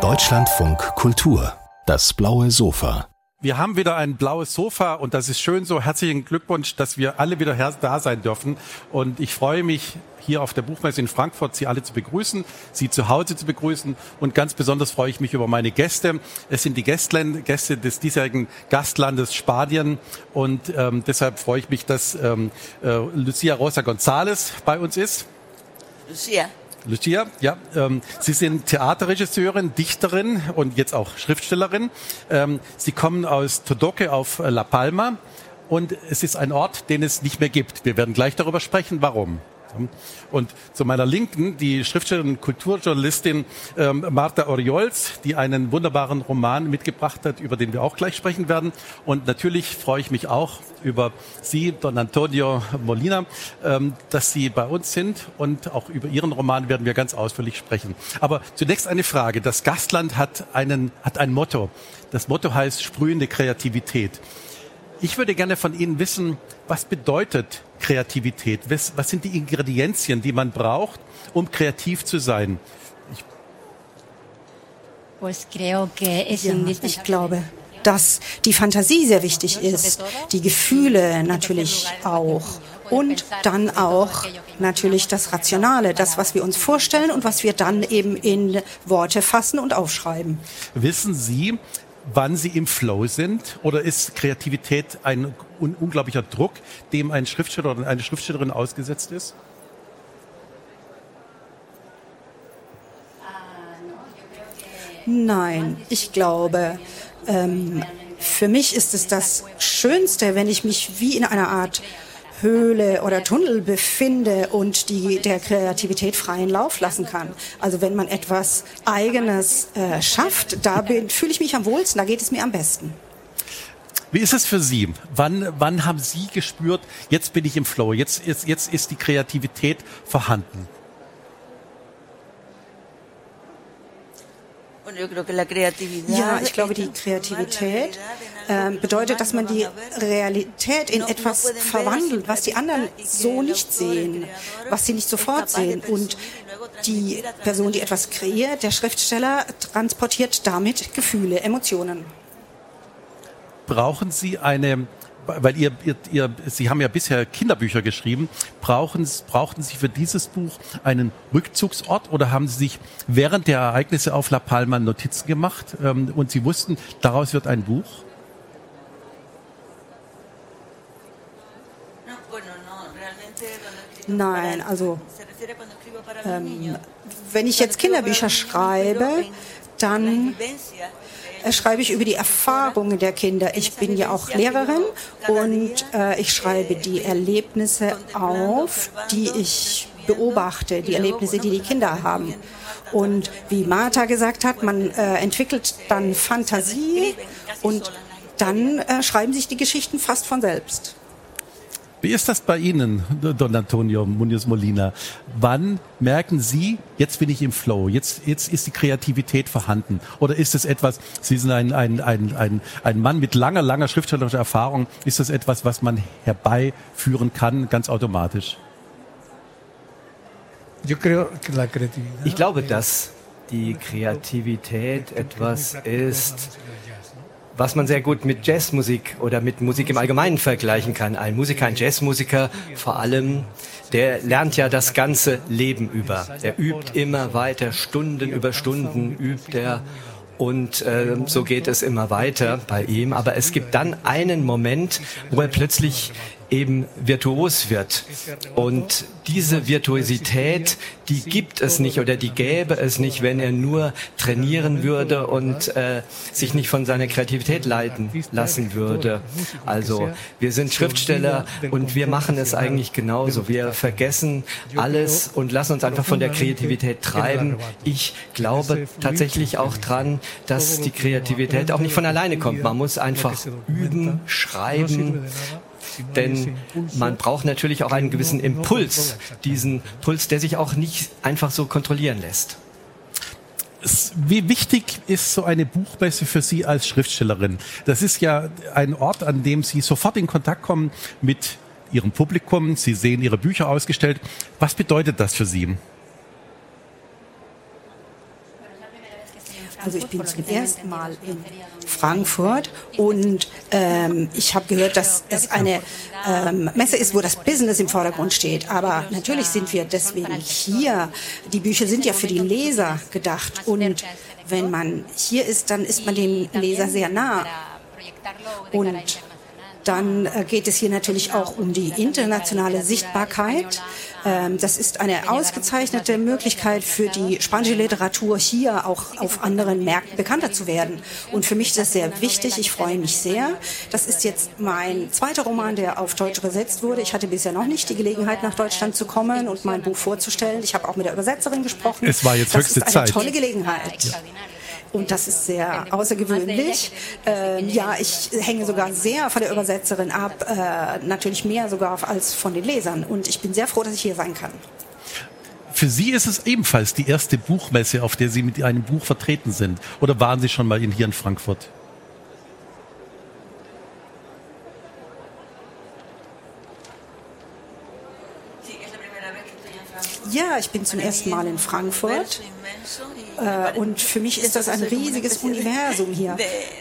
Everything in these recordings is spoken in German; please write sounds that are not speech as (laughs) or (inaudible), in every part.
Deutschlandfunk Kultur, das blaue Sofa. Wir haben wieder ein blaues Sofa und das ist schön so. Herzlichen Glückwunsch, dass wir alle wieder da sein dürfen. Und ich freue mich, hier auf der Buchmesse in Frankfurt Sie alle zu begrüßen, Sie zu Hause zu begrüßen. Und ganz besonders freue ich mich über meine Gäste. Es sind die Gästlen, Gäste des diesjährigen Gastlandes Spanien. Und ähm, deshalb freue ich mich, dass ähm, äh, Lucia Rosa González bei uns ist. Lucia. Lucia, ja, ähm, Sie sind Theaterregisseurin, Dichterin und jetzt auch Schriftstellerin. Ähm, Sie kommen aus Todoque auf La Palma und es ist ein Ort, den es nicht mehr gibt. Wir werden gleich darüber sprechen, warum. Und zu meiner Linken die Schriftstellerin und Kulturjournalistin ähm, Marta Oriols, die einen wunderbaren Roman mitgebracht hat, über den wir auch gleich sprechen werden. Und natürlich freue ich mich auch über Sie, Don Antonio Molina, ähm, dass Sie bei uns sind und auch über Ihren Roman werden wir ganz ausführlich sprechen. Aber zunächst eine Frage. Das Gastland hat einen, hat ein Motto. Das Motto heißt sprühende Kreativität. Ich würde gerne von Ihnen wissen, was bedeutet Kreativität? Was, was sind die Ingredienzien, die man braucht, um kreativ zu sein? Ich, ja, ich glaube, dass die Fantasie sehr wichtig ist, die Gefühle natürlich auch und dann auch natürlich das Rationale, das, was wir uns vorstellen und was wir dann eben in Worte fassen und aufschreiben. Wissen Sie, wann sie im Flow sind? Oder ist Kreativität ein un unglaublicher Druck, dem ein Schriftsteller oder eine Schriftstellerin ausgesetzt ist? Nein, ich glaube, ähm, für mich ist es das Schönste, wenn ich mich wie in einer Art Höhle oder Tunnel befinde und die der Kreativität freien Lauf lassen kann. Also wenn man etwas Eigenes äh, schafft, da fühle ich mich am wohlsten, da geht es mir am besten. Wie ist es für Sie? Wann, wann haben Sie gespürt, jetzt bin ich im Flow, jetzt, jetzt, jetzt ist die Kreativität vorhanden? Ja, ich glaube, die Kreativität äh, bedeutet, dass man die Realität in etwas verwandelt, was die anderen so nicht sehen, was sie nicht sofort sehen. Und die Person, die etwas kreiert, der Schriftsteller, transportiert damit Gefühle, Emotionen. Brauchen Sie eine weil ihr, ihr, ihr, Sie haben ja bisher Kinderbücher geschrieben, brauchen, brauchten Sie für dieses Buch einen Rückzugsort oder haben Sie sich während der Ereignisse auf La Palma Notizen gemacht ähm, und Sie wussten, daraus wird ein Buch? Nein, also ähm, wenn ich jetzt Kinderbücher schreibe, dann schreibe ich über die Erfahrungen der Kinder. Ich bin ja auch Lehrerin und äh, ich schreibe die Erlebnisse auf, die ich beobachte, die Erlebnisse, die die Kinder haben. Und wie Martha gesagt hat, man äh, entwickelt dann Fantasie und dann äh, schreiben sich die Geschichten fast von selbst. Wie ist das bei Ihnen, Don Antonio Munoz Molina? Wann merken Sie, jetzt bin ich im Flow, jetzt, jetzt ist die Kreativität vorhanden? Oder ist es etwas, Sie sind ein, ein, ein, ein, ein Mann mit langer, langer schriftstellerischer Erfahrung, ist das etwas, was man herbeiführen kann, ganz automatisch? Ich glaube, dass die Kreativität etwas ist, was man sehr gut mit Jazzmusik oder mit Musik im Allgemeinen vergleichen kann. Ein Musiker, ein Jazzmusiker vor allem, der lernt ja das ganze Leben über. Er übt immer weiter, Stunden über Stunden übt er und äh, so geht es immer weiter bei ihm. Aber es gibt dann einen Moment, wo er plötzlich eben virtuos wird. Und diese Virtuosität, die gibt es nicht oder die gäbe es nicht, wenn er nur trainieren würde und äh, sich nicht von seiner Kreativität leiten lassen würde. Also wir sind Schriftsteller und wir machen es eigentlich genauso. Wir vergessen alles und lassen uns einfach von der Kreativität treiben. Ich glaube tatsächlich auch dran, dass die Kreativität auch nicht von alleine kommt. Man muss einfach üben, schreiben, denn man braucht natürlich auch einen gewissen Impuls, diesen Puls, der sich auch nicht einfach so kontrollieren lässt. Wie wichtig ist so eine Buchmesse für Sie als Schriftstellerin? Das ist ja ein Ort, an dem Sie sofort in Kontakt kommen mit Ihrem Publikum. Sie sehen Ihre Bücher ausgestellt. Was bedeutet das für Sie? Also ich bin zum ersten Mal in Frankfurt und ähm, ich habe gehört, dass es eine ähm, Messe ist, wo das Business im Vordergrund steht. Aber natürlich sind wir deswegen hier. Die Bücher sind ja für die Leser gedacht und wenn man hier ist, dann ist man dem Leser sehr nah. Und dann äh, geht es hier natürlich auch um die internationale Sichtbarkeit. Ähm, das ist eine ausgezeichnete Möglichkeit für die spanische Literatur hier auch auf anderen Märkten bekannter zu werden. Und für mich ist das sehr wichtig. Ich freue mich sehr. Das ist jetzt mein zweiter Roman, der auf Deutsch übersetzt wurde. Ich hatte bisher noch nicht die Gelegenheit, nach Deutschland zu kommen und mein Buch vorzustellen. Ich habe auch mit der Übersetzerin gesprochen. Es war jetzt höchste Zeit. Das ist eine tolle Gelegenheit. Ja. Und das ist sehr außergewöhnlich. Äh, ja, ich hänge sogar sehr von der Übersetzerin ab, äh, natürlich mehr sogar als von den Lesern. Und ich bin sehr froh, dass ich hier sein kann. Für Sie ist es ebenfalls die erste Buchmesse, auf der Sie mit einem Buch vertreten sind. Oder waren Sie schon mal hier in Frankfurt? Ja, ich bin zum ersten Mal in Frankfurt. Äh, und für mich ist das ein riesiges Universum (laughs) hier.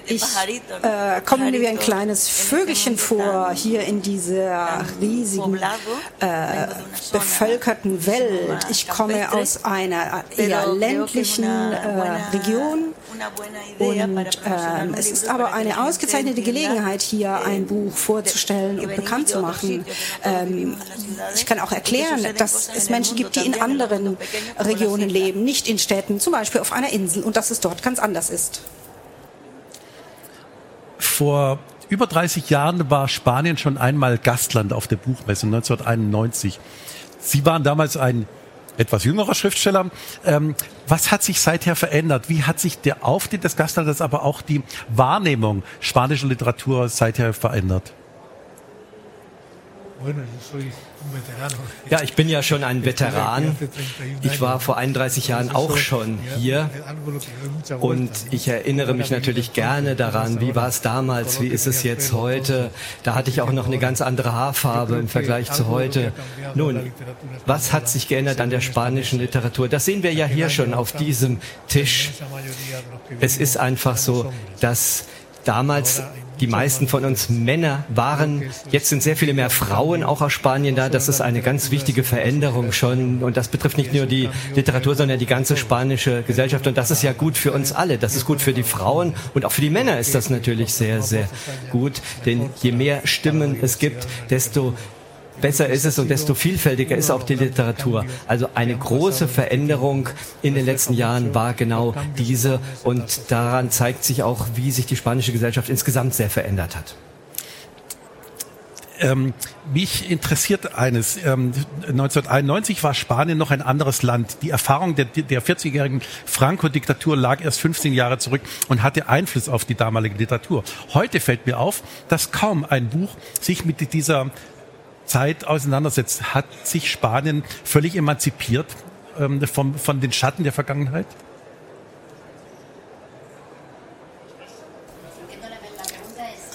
Ich äh, komme mir wie ein kleines Vögelchen vor, hier in dieser riesigen, äh, bevölkerten Welt. Ich komme aus einer eher ländlichen äh, Region und ähm, es ist aber eine ausgezeichnete Gelegenheit, hier ein Buch vorzustellen und bekannt zu machen. Ähm, ich kann auch erklären, dass es Menschen gibt, die in anderen Regionen leben, nicht in Städten, zum Beispiel auf einer Insel und dass es dort ganz anders ist. Vor über 30 Jahren war Spanien schon einmal Gastland auf der Buchmesse 1991. Sie waren damals ein etwas jüngerer Schriftsteller. Ähm, was hat sich seither verändert? Wie hat sich der Auftritt des Gastlandes, aber auch die Wahrnehmung spanischer Literatur seither verändert? Ja, ich bin ja schon ein Veteran. Ich war vor 31 Jahren auch schon hier. und ich erinnere mich natürlich gerne daran, wie war es damals, wie ist es jetzt heute. Da hatte ich auch noch eine ganz andere Haarfarbe im Vergleich zu heute. Nun, was hat sich geändert an der spanischen Literatur? Das sehen wir ja hier schon auf diesem Tisch. Es ist einfach so, dass damals die meisten von uns Männer waren. Jetzt sind sehr viele mehr Frauen auch aus Spanien da. Das ist eine ganz wichtige Veränderung schon. Und das betrifft nicht nur die Literatur, sondern die ganze spanische Gesellschaft. Und das ist ja gut für uns alle. Das ist gut für die Frauen und auch für die Männer ist das natürlich sehr, sehr gut. Denn je mehr Stimmen es gibt, desto besser ist es und desto vielfältiger ist auch die Literatur. Also eine große Veränderung in den letzten Jahren war genau diese und daran zeigt sich auch, wie sich die spanische Gesellschaft insgesamt sehr verändert hat. Ähm, mich interessiert eines. Ähm, 1991 war Spanien noch ein anderes Land. Die Erfahrung der, der 40-jährigen Franco-Diktatur lag erst 15 Jahre zurück und hatte Einfluss auf die damalige Literatur. Heute fällt mir auf, dass kaum ein Buch sich mit dieser Zeit auseinandersetzt, hat sich Spanien völlig emanzipiert ähm, vom, von den Schatten der Vergangenheit?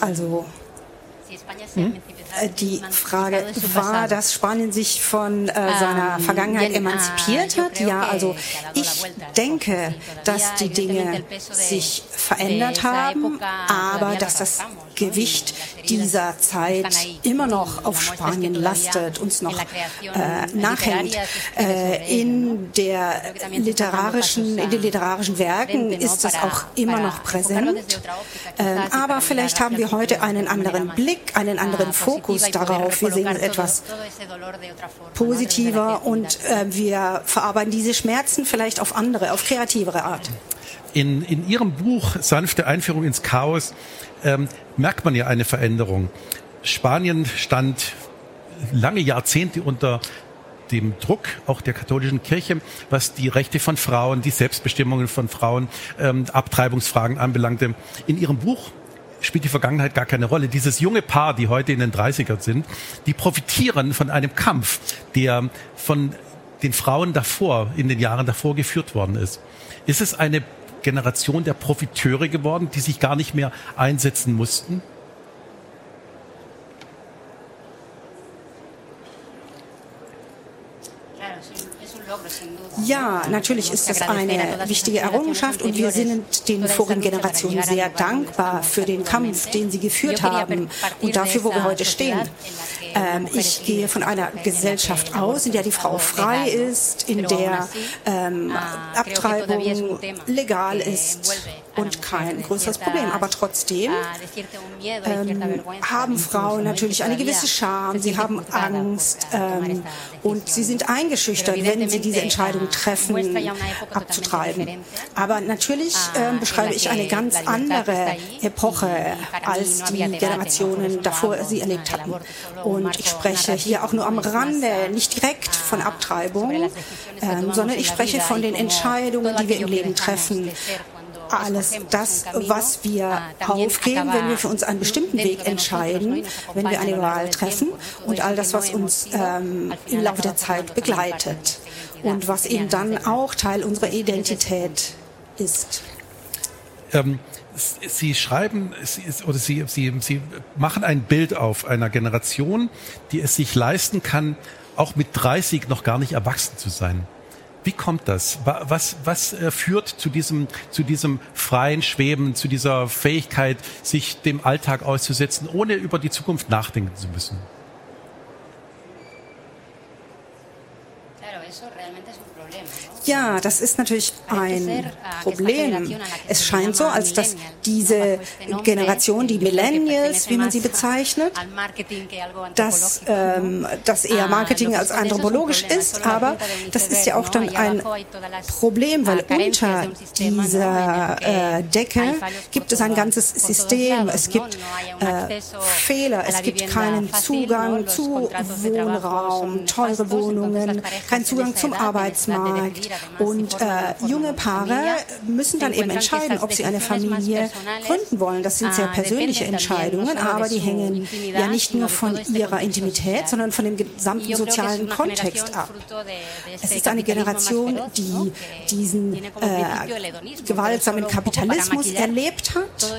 Also hm? Äh, die Frage war, dass Spanien sich von äh, seiner Vergangenheit emanzipiert hat. Ja, also ich denke, dass die Dinge sich verändert haben, aber dass das Gewicht dieser Zeit immer noch auf Spanien lastet, uns noch äh, nachhängt. Äh, in, der literarischen, in den literarischen Werken ist das auch immer noch präsent. Äh, aber vielleicht haben wir heute einen anderen Blick, einen anderen Fokus darauf. Wir sehen es etwas positiver und äh, wir verarbeiten diese Schmerzen vielleicht auf andere, auf kreativere Art. In, in Ihrem Buch Sanfte Einführung ins Chaos ähm, merkt man ja eine Veränderung. Spanien stand lange Jahrzehnte unter dem Druck auch der katholischen Kirche, was die Rechte von Frauen, die Selbstbestimmungen von Frauen, ähm, Abtreibungsfragen anbelangte. In Ihrem Buch spielt die Vergangenheit gar keine Rolle. Dieses junge Paar, die heute in den 30ern sind, die profitieren von einem Kampf, der von den Frauen davor, in den Jahren davor geführt worden ist. Ist es eine Generation der Profiteure geworden, die sich gar nicht mehr einsetzen mussten? Ja, natürlich ist das eine wichtige Errungenschaft und wir sind den vorigen Generationen sehr dankbar für den Kampf, den sie geführt haben und dafür, wo wir heute stehen. Ähm, ich gehe von einer Gesellschaft aus, in der die Frau frei ist, in der ähm, Abtreibung legal ist und kein größeres Problem. Aber trotzdem ähm, haben Frauen natürlich eine gewisse Scham, sie haben Angst ähm, und sie sind eingeschüchtert, wenn sie diese Entscheidung treffen, abzutreiben. Aber natürlich ähm, beschreibe ich eine ganz andere Epoche, als die Generationen davor sie erlebt hatten. Und ich spreche hier auch nur am Rande, nicht direkt von Abtreibung, ähm, sondern ich spreche von den Entscheidungen, die wir im Leben treffen alles das, was wir aufgeben, wenn wir für uns einen bestimmten Weg entscheiden, wenn wir eine Wahl treffen und all das, was uns ähm, im Laufe der Zeit begleitet und was eben dann auch Teil unserer Identität ist. Ähm, Sie schreiben oder Sie, Sie, Sie machen ein Bild auf einer Generation, die es sich leisten kann, auch mit 30 noch gar nicht erwachsen zu sein. Wie kommt das? Was, was äh, führt zu diesem, zu diesem freien Schweben, zu dieser Fähigkeit, sich dem Alltag auszusetzen, ohne über die Zukunft nachdenken zu müssen? Ja, das ist natürlich ein Problem. Es scheint so, als dass diese Generation, die Millennials, wie man sie bezeichnet, dass ähm, das eher Marketing als anthropologisch ist, aber das ist ja auch dann ein Problem, weil unter dieser äh, Decke gibt es ein ganzes System, es gibt äh, Fehler, es gibt keinen Zugang zu Wohnraum, teure Wohnungen, keinen Zugang zum Arbeitsmarkt. Und äh, junge Paare müssen dann eben entscheiden, ob sie eine Familie gründen wollen. Das sind sehr persönliche Entscheidungen, aber die hängen ja nicht nur von ihrer Intimität, sondern von dem gesamten sozialen Kontext ab. Es ist eine Generation, die diesen äh, gewaltsamen Kapitalismus erlebt hat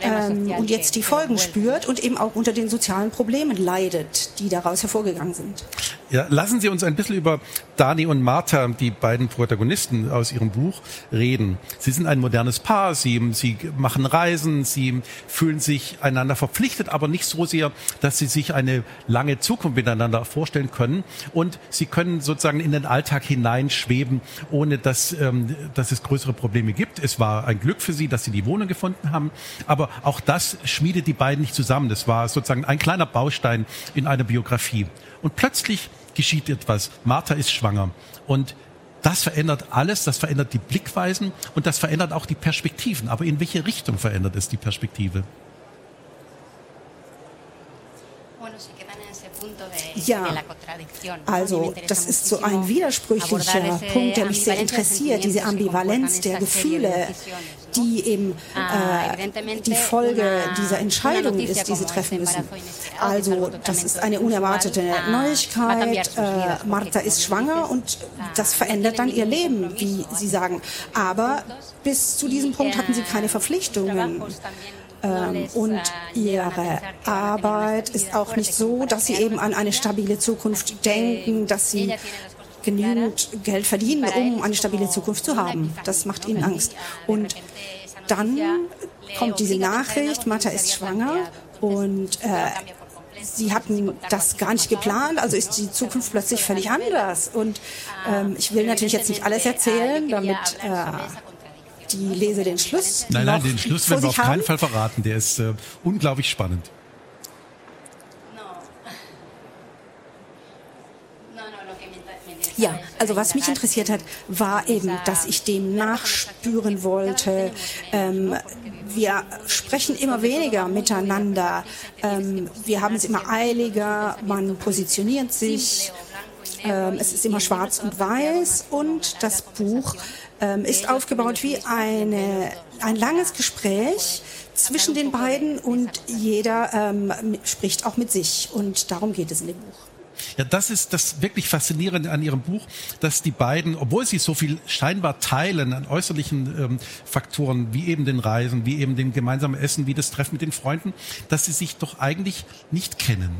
ähm, und jetzt die Folgen spürt und eben auch unter den sozialen Problemen leidet, die daraus hervorgegangen sind. Ja, lassen Sie uns ein bisschen über Dani und Martha, die beiden Protagonisten aus Ihrem Buch, reden. Sie sind ein modernes Paar, sie, sie machen Reisen, sie fühlen sich einander verpflichtet, aber nicht so sehr, dass sie sich eine lange Zukunft miteinander vorstellen können. Und sie können sozusagen in den Alltag hineinschweben, ohne dass, ähm, dass es größere Probleme gibt. Es war ein Glück für sie, dass sie die Wohnung gefunden haben, aber auch das schmiedet die beiden nicht zusammen. Das war sozusagen ein kleiner Baustein in einer Biografie. Und plötzlich geschieht etwas. Martha ist schwanger. Und das verändert alles, das verändert die Blickweisen und das verändert auch die Perspektiven. Aber in welche Richtung verändert es die Perspektive? Ja, also das ist so ein widersprüchlicher Punkt, der mich sehr interessiert, diese Ambivalenz der Gefühle, die eben ah, äh, die Folge dieser Entscheidung ist, die sie treffen müssen. Also das ist eine unerwartete Neuigkeit. Äh, Martha ist schwanger und das verändert dann ihr Leben, wie Sie sagen. Aber bis zu diesem Punkt hatten sie keine Verpflichtungen. Ähm, und ihre Arbeit ist auch nicht so, dass sie eben an eine stabile Zukunft denken, dass sie genügend Geld verdienen, um eine stabile Zukunft zu haben. Das macht ihnen Angst. Und dann kommt diese Nachricht, Martha ist schwanger und äh, sie hatten das gar nicht geplant, also ist die Zukunft plötzlich völlig anders. Und ähm, ich will natürlich jetzt nicht alles erzählen, damit äh, die Leser den Schluss. Nein, nein, den Schluss werden wir auf keinen Fall verraten. Der ist äh, unglaublich spannend. Ja, also was mich interessiert hat, war eben, dass ich dem nachspüren wollte. Ähm, wir sprechen immer weniger miteinander. Ähm, wir haben es immer eiliger. Man positioniert sich. Ähm, es ist immer schwarz und weiß. Und das Buch ähm, ist aufgebaut wie eine, ein langes Gespräch zwischen den beiden und jeder ähm, spricht auch mit sich. Und darum geht es in dem Buch. Ja, das ist das wirklich Faszinierende an Ihrem Buch, dass die beiden, obwohl sie so viel scheinbar teilen an äußerlichen ähm, Faktoren, wie eben den Reisen, wie eben den gemeinsamen Essen, wie das Treffen mit den Freunden, dass sie sich doch eigentlich nicht kennen.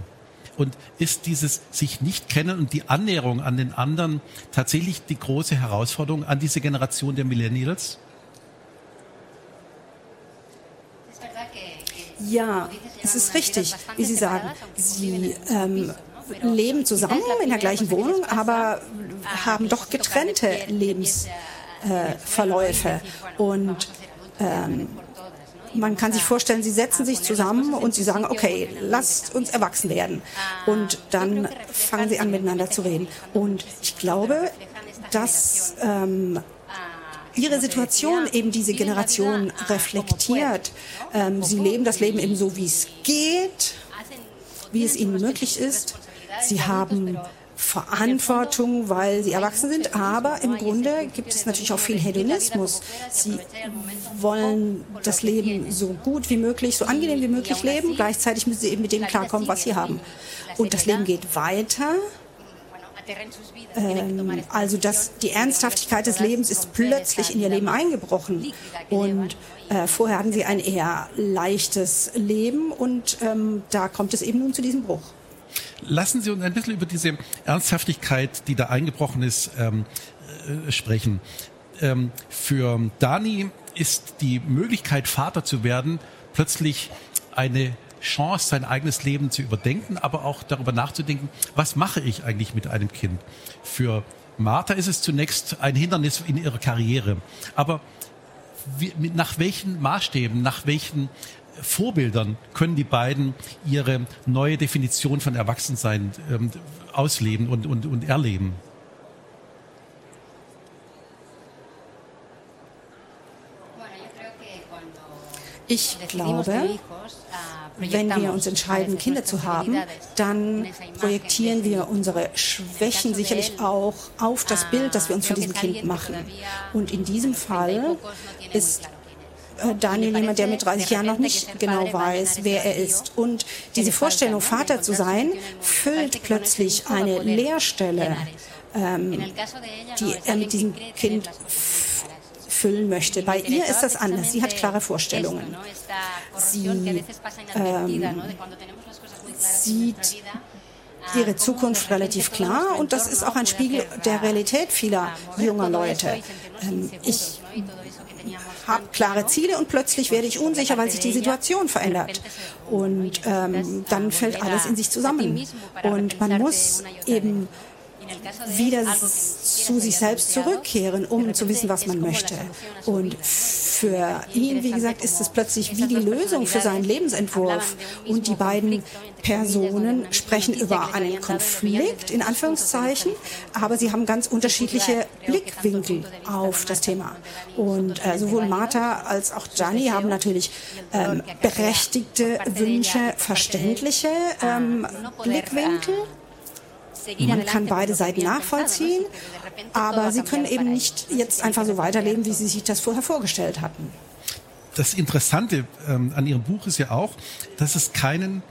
Und ist dieses sich nicht kennen und die Annäherung an den anderen tatsächlich die große Herausforderung an diese Generation der Millennials? Ja, es ist richtig, wie Sie sagen. Sie ähm, leben zusammen in der gleichen Wohnung, aber haben doch getrennte Lebensverläufe. Äh, und ähm, man kann sich vorstellen, sie setzen sich zusammen und sie sagen, okay, lasst uns erwachsen werden. Und dann fangen sie an, miteinander zu reden. Und ich glaube, dass ähm, ihre Situation eben diese Generation reflektiert. Ähm, sie leben das Leben eben so, wie es geht, wie es ihnen möglich ist. Sie haben Verantwortung, weil sie erwachsen sind, aber im Grunde gibt es natürlich auch viel Hedonismus. Sie wollen das Leben so gut wie möglich, so angenehm wie möglich leben, gleichzeitig müssen sie eben mit dem klarkommen, was sie haben. Und das Leben geht weiter. Ähm, also dass die Ernsthaftigkeit des Lebens ist plötzlich in ihr Leben eingebrochen. Und äh, vorher hatten sie ein eher leichtes Leben und ähm, da kommt es eben nun zu diesem Bruch. Lassen Sie uns ein bisschen über diese Ernsthaftigkeit, die da eingebrochen ist, ähm, äh, sprechen. Ähm, für Dani ist die Möglichkeit, Vater zu werden, plötzlich eine Chance, sein eigenes Leben zu überdenken, aber auch darüber nachzudenken, was mache ich eigentlich mit einem Kind? Für Martha ist es zunächst ein Hindernis in ihrer Karriere. Aber wie, nach welchen Maßstäben, nach welchen Vorbildern können die beiden ihre neue Definition von Erwachsensein ähm, ausleben und, und, und erleben? Ich glaube, wenn wir uns entscheiden, Kinder zu haben, dann projektieren wir unsere Schwächen sicherlich auch auf das Bild, das wir uns von diesem Kind machen. Und in diesem Fall ist Daniel jemand, der mit 30 Jahren noch nicht genau weiß, wer er ist. Und diese Vorstellung, Vater zu sein, füllt plötzlich eine Leerstelle, ähm, die er mit diesem Kind füllen möchte. Bei ihr ist das anders. Sie hat klare Vorstellungen. Sie ähm, sieht ihre Zukunft relativ klar und das ist auch ein Spiegel der Realität vieler junger Leute. Ähm, ich habe klare Ziele und plötzlich werde ich unsicher, weil sich die Situation verändert. Und ähm, dann fällt alles in sich zusammen. Und man muss eben wieder zu sich selbst zurückkehren, um zu wissen, was man möchte. Und für ihn, wie gesagt, ist es plötzlich wie die Lösung für seinen Lebensentwurf. Und die beiden Personen sprechen über einen Konflikt, in Anführungszeichen, aber sie haben ganz unterschiedliche Blickwinkel auf das Thema. Und äh, sowohl Martha als auch Gianni haben natürlich ähm, berechtigte Wünsche, verständliche ähm, Blickwinkel. Man kann beide Seiten nachvollziehen, aber sie können eben nicht jetzt einfach so weiterleben, wie sie sich das vorher vorgestellt hatten. Das Interessante ähm, an Ihrem Buch ist ja auch, dass es keinen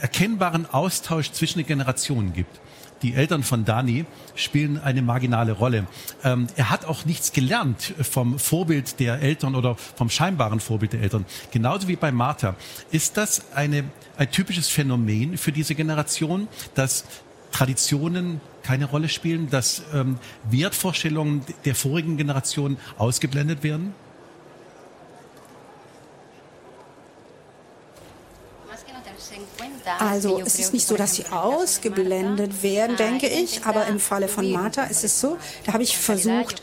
erkennbaren Austausch zwischen den Generationen gibt. Die Eltern von Dani spielen eine marginale Rolle. Ähm, er hat auch nichts gelernt vom Vorbild der Eltern oder vom scheinbaren Vorbild der Eltern. Genauso wie bei Martha. Ist das eine, ein typisches Phänomen für diese Generation, dass Traditionen keine Rolle spielen, dass ähm, Wertvorstellungen der vorigen Generation ausgeblendet werden? Also es ist nicht so, dass sie ausgeblendet werden, denke ich, aber im Falle von Martha ist es so, da habe ich versucht,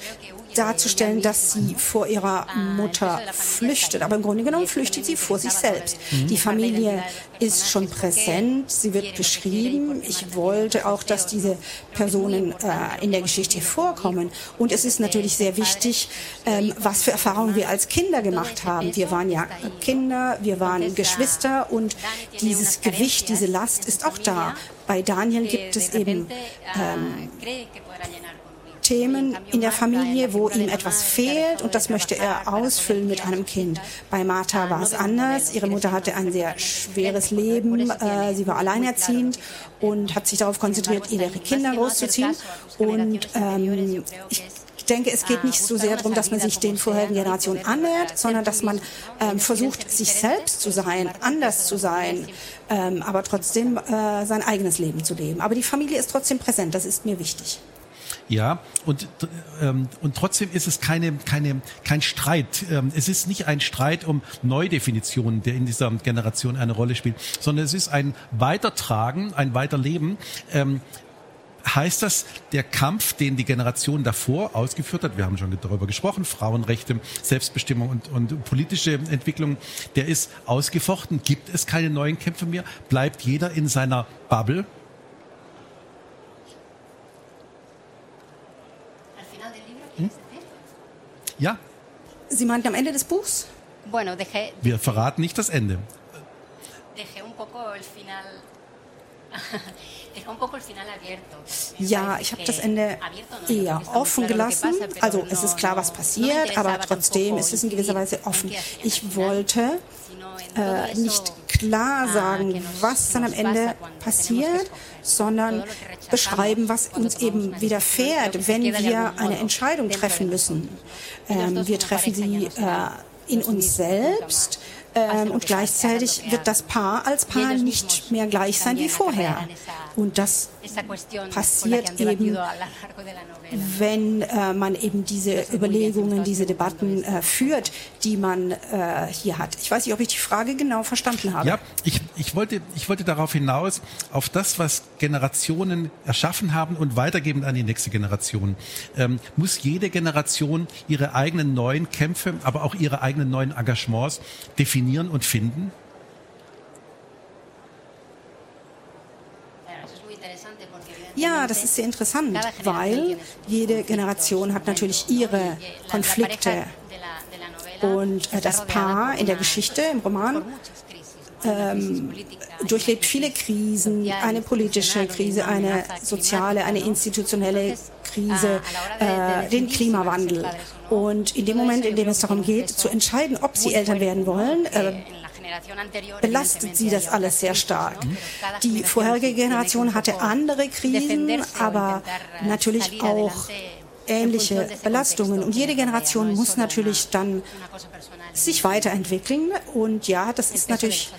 darzustellen, dass sie vor ihrer Mutter flüchtet. Aber im Grunde genommen flüchtet sie vor sich selbst. Die Familie ist schon präsent, sie wird beschrieben. Ich wollte auch, dass diese Personen äh, in der Geschichte vorkommen. Und es ist natürlich sehr wichtig, ähm, was für Erfahrungen wir als Kinder gemacht haben. Wir waren ja Kinder, wir waren Geschwister und dieses Gewicht, diese Last ist auch da. Bei Daniel gibt es eben ähm, Themen in der Familie, wo ihm etwas fehlt und das möchte er ausfüllen mit einem Kind. Bei Martha war es anders. Ihre Mutter hatte ein sehr schweres Leben. Äh, sie war alleinerziehend und hat sich darauf konzentriert, ihre Kinder großzuziehen. Und ähm, ich Ich denke, es geht nicht so sehr darum, dass man sich den vorherigen Generationen annähert, sondern dass man ähm, versucht, sich selbst zu sein, anders zu sein, ähm, aber trotzdem äh, sein eigenes Leben zu leben. Aber die Familie ist trotzdem präsent, das ist mir wichtig. Ja, und, ähm, und trotzdem ist es keine, keine, kein Streit. Ähm, es ist nicht ein Streit um Neudefinitionen, der in dieser Generation eine Rolle spielt, sondern es ist ein Weitertragen, ein Weiterleben. Ähm, heißt das, der Kampf, den die Generation davor ausgeführt hat, wir haben schon darüber gesprochen, Frauenrechte, Selbstbestimmung und, und politische Entwicklung, der ist ausgefochten. Gibt es keine neuen Kämpfe mehr? Bleibt jeder in seiner Bubble? Ja. Sie meinten am Ende des Buchs? Wir verraten nicht das Ende. (laughs) Ja, ich habe das Ende eher offen gelassen. Also es ist klar, was passiert, aber trotzdem ist es in gewisser Weise offen. Ich wollte äh, nicht klar sagen, was dann am Ende passiert, sondern beschreiben, was uns eben widerfährt, wenn wir eine Entscheidung treffen müssen. Ähm, wir treffen sie äh, in uns selbst ähm, und gleichzeitig wird das Paar als Paar nicht mehr gleich sein wie vorher. Und das passiert eben, wenn äh, man eben diese Überlegungen, diese Debatten äh, führt, die man äh, hier hat. Ich weiß nicht, ob ich die Frage genau verstanden habe. Ja, ich, ich, wollte, ich wollte darauf hinaus, auf das, was Generationen erschaffen haben und weitergeben an die nächste Generation. Ähm, muss jede Generation ihre eigenen neuen Kämpfe, aber auch ihre eigenen neuen Engagements definieren und finden? Ja, das ist sehr interessant, weil jede Generation hat natürlich ihre Konflikte. Und äh, das Paar in der Geschichte, im Roman, ähm, durchlebt viele Krisen, eine politische Krise, eine soziale, eine institutionelle Krise, äh, den Klimawandel. Und in dem Moment, in dem es darum geht, zu entscheiden, ob sie Eltern werden wollen, äh, belastet sie das alles sehr stark. Die vorherige Generation hatte andere Krisen, aber natürlich auch ähnliche Belastungen. Und jede Generation muss natürlich dann sich weiterentwickeln. Und ja, das ist natürlich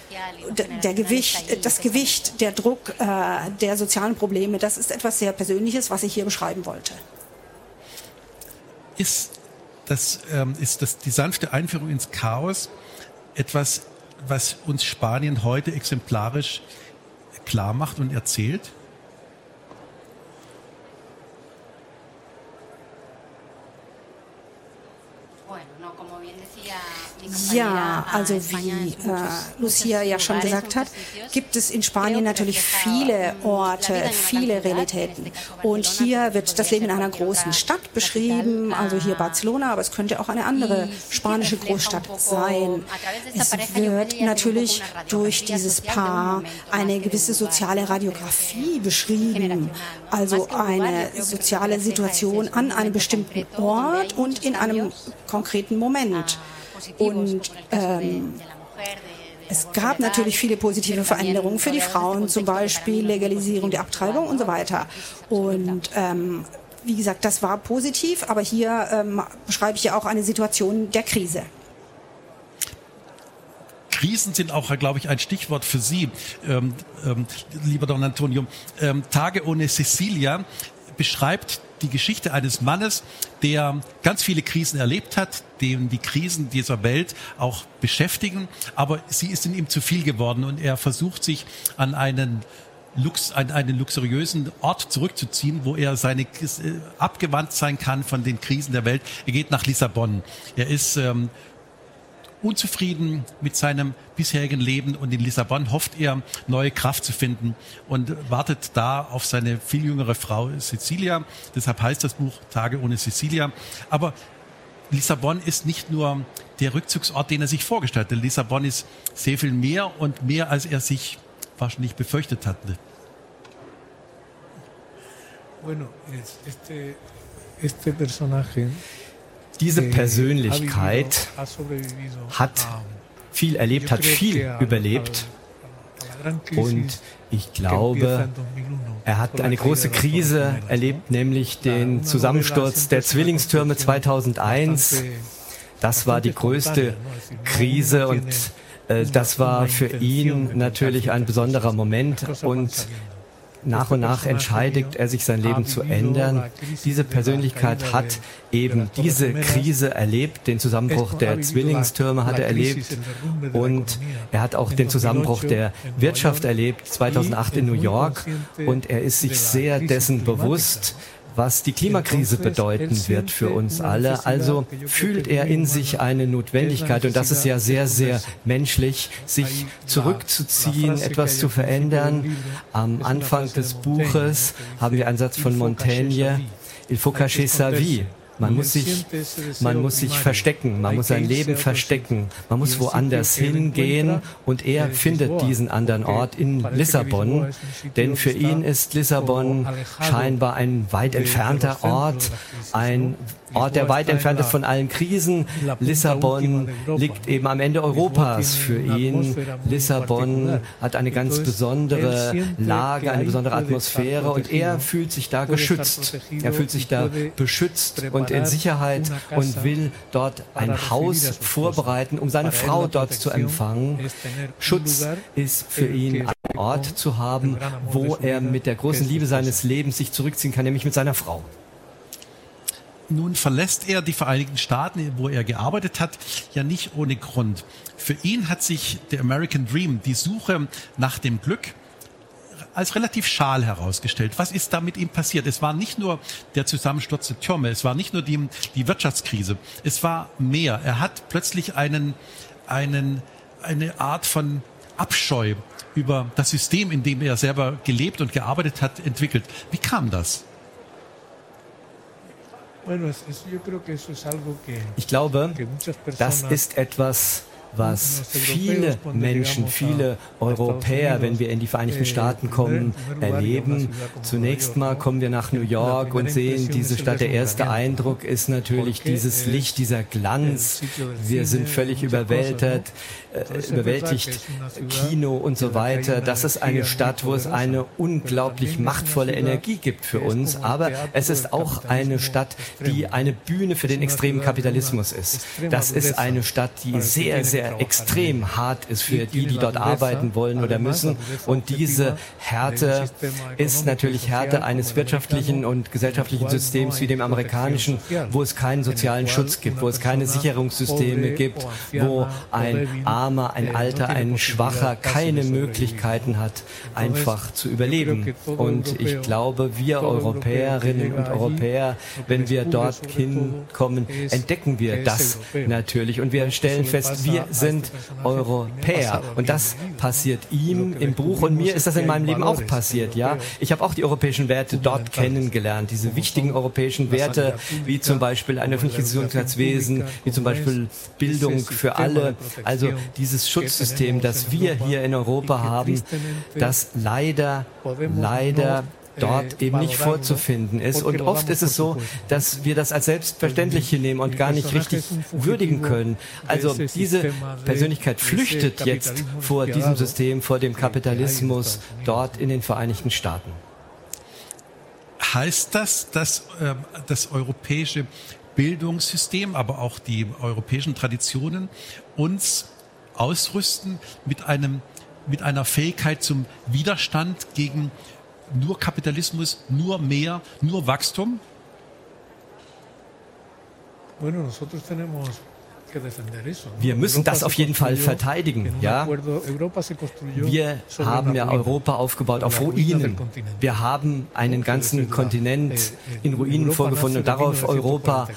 der Gewicht, das Gewicht, der Druck äh, der sozialen Probleme. Das ist etwas sehr Persönliches, was ich hier beschreiben wollte. Ist das, ähm, ist das die sanfte Einführung ins Chaos etwas was uns Spanien heute exemplarisch klar macht und erzählt? Ja, also wie äh, Lucia ja schon gesagt hat, gibt es in Spanien natürlich viele Orte, viele Realitäten. Und hier wird das Leben in einer großen Stadt beschrieben, also hier Barcelona, aber es könnte auch eine andere spanische Großstadt sein. Es wird natürlich durch dieses Paar eine gewisse soziale Radiografie beschrieben, also eine soziale Situation an einem bestimmten Ort und in einem konkreten Moment. Und ähm, es gab natürlich viele positive Veränderungen für die Frauen, zum Beispiel Legalisierung der Abtreibung und so weiter. Und ähm, wie gesagt, das war positiv, aber hier ähm, beschreibe ich ja auch eine Situation der Krise. Krisen sind auch, glaube ich, ein Stichwort für Sie, ähm, ähm, lieber Don Antonio. Ähm, Tage ohne Cecilia beschreibt die Geschichte eines Mannes, der ganz viele Krisen erlebt hat, den die Krisen dieser Welt auch beschäftigen, aber sie ist in ihm zu viel geworden und er versucht sich an einen Lux, an einen luxuriösen Ort zurückzuziehen, wo er seine äh, abgewandt sein kann von den Krisen der Welt. Er geht nach Lissabon. Er ist ähm, unzufrieden mit seinem bisherigen Leben und in Lissabon hofft er, neue Kraft zu finden und wartet da auf seine viel jüngere Frau Cecilia. Deshalb heißt das Buch Tage ohne Cecilia. Aber Lissabon ist nicht nur der Rückzugsort, den er sich vorgestellt hat. Lissabon ist sehr viel mehr und mehr, als er sich wahrscheinlich befürchtet hatte. Bueno, este, este personaje diese Persönlichkeit hat viel erlebt, hat viel überlebt. Und ich glaube, er hat eine große Krise erlebt, nämlich den Zusammensturz der Zwillingstürme 2001. Das war die größte Krise und äh, das war für ihn natürlich ein besonderer Moment und nach und nach entscheidet er sich sein Leben zu ändern. Diese Persönlichkeit hat eben diese Krise erlebt, den Zusammenbruch der Zwillingstürme hat er erlebt. Und er hat auch den Zusammenbruch der Wirtschaft erlebt, 2008 in New York. Und er ist sich sehr dessen bewusst, was die Klimakrise bedeuten wird für uns alle. Also fühlt er in sich eine Notwendigkeit, und das ist ja sehr, sehr menschlich, sich zurückzuziehen, etwas zu verändern. Am Anfang des Buches haben wir einen Satz von Montaigne, Il faut cacher sa vie. Man muss sich, man muss sich verstecken, man muss sein Leben verstecken, man muss woanders hingehen und er findet diesen anderen Ort in Lissabon, denn für ihn ist Lissabon scheinbar ein weit entfernter Ort, ein Ort, der weit entfernt ist von allen Krisen. Lissabon liegt eben am Ende Europas für ihn. Lissabon hat eine ganz besondere Lage, eine besondere Atmosphäre und er fühlt sich da geschützt. Er fühlt sich da beschützt und in Sicherheit und will dort ein Haus vorbereiten, um seine Frau dort zu empfangen. Schutz ist für ihn ein Ort zu haben, wo er mit der großen Liebe seines Lebens sich zurückziehen kann, nämlich mit seiner Frau. Nun verlässt er die Vereinigten Staaten, wo er gearbeitet hat, ja nicht ohne Grund. Für ihn hat sich der American Dream, die Suche nach dem Glück, als relativ schal herausgestellt. Was ist da mit ihm passiert? Es war nicht nur der Zusammensturz der Türme, es war nicht nur die, die Wirtschaftskrise, es war mehr. Er hat plötzlich einen, einen, eine Art von Abscheu über das System, in dem er selber gelebt und gearbeitet hat, entwickelt. Wie kam das? Ich glaube, das ist etwas, was viele Menschen, viele Europäer, wenn wir in die Vereinigten eh, Staaten kommen, erleben. Zunächst mal kommen wir nach New York und sehen diese Stadt. Der erste Eindruck ist natürlich dieses Licht, dieser Glanz. Wir sind völlig überwältigt, äh, überwältigt, Kino und so weiter. Das ist eine Stadt, wo es eine unglaublich machtvolle Energie gibt für uns. Aber es ist auch eine Stadt, die eine Bühne für den extremen Kapitalismus ist. Das ist eine Stadt, die sehr, sehr der extrem hart ist für die, die dort arbeiten wollen oder müssen. Und diese Härte ist natürlich Härte eines wirtschaftlichen und gesellschaftlichen Systems wie dem amerikanischen, wo es keinen sozialen Schutz gibt, wo es keine Sicherungssysteme gibt, wo ein Armer, ein Alter, ein Schwacher keine Möglichkeiten hat, einfach zu überleben. Und ich glaube, wir Europäerinnen und Europäer, wenn wir dort hinkommen, entdecken wir das natürlich. Und wir stellen fest, wir sind Europäer. Und das passiert ihm im Buch und mir ist das in meinem Leben auch passiert. Ja, ich habe auch die europäischen Werte dort kennengelernt, diese wichtigen europäischen Werte, wie zum Beispiel ein öffentliches Gesundheitswesen, wie zum Beispiel Bildung für alle. Also dieses Schutzsystem, das wir hier in Europa haben, das leider, leider dort eben nicht vorzufinden ist. Und oft ist es so, dass wir das als selbstverständlich hinnehmen und gar nicht richtig würdigen können. Also diese Persönlichkeit flüchtet jetzt vor diesem System, vor dem Kapitalismus dort in den Vereinigten Staaten. Heißt das, dass äh, das europäische Bildungssystem, aber auch die europäischen Traditionen uns ausrüsten mit einem mit einer Fähigkeit zum Widerstand gegen nur Kapitalismus, nur mehr, nur Wachstum? Wir müssen das auf jeden Fall verteidigen. Ja? Wir haben ja Europa aufgebaut auf Ruinen. Wir haben einen ganzen Kontinent in Ruinen vorgefunden und darauf Europa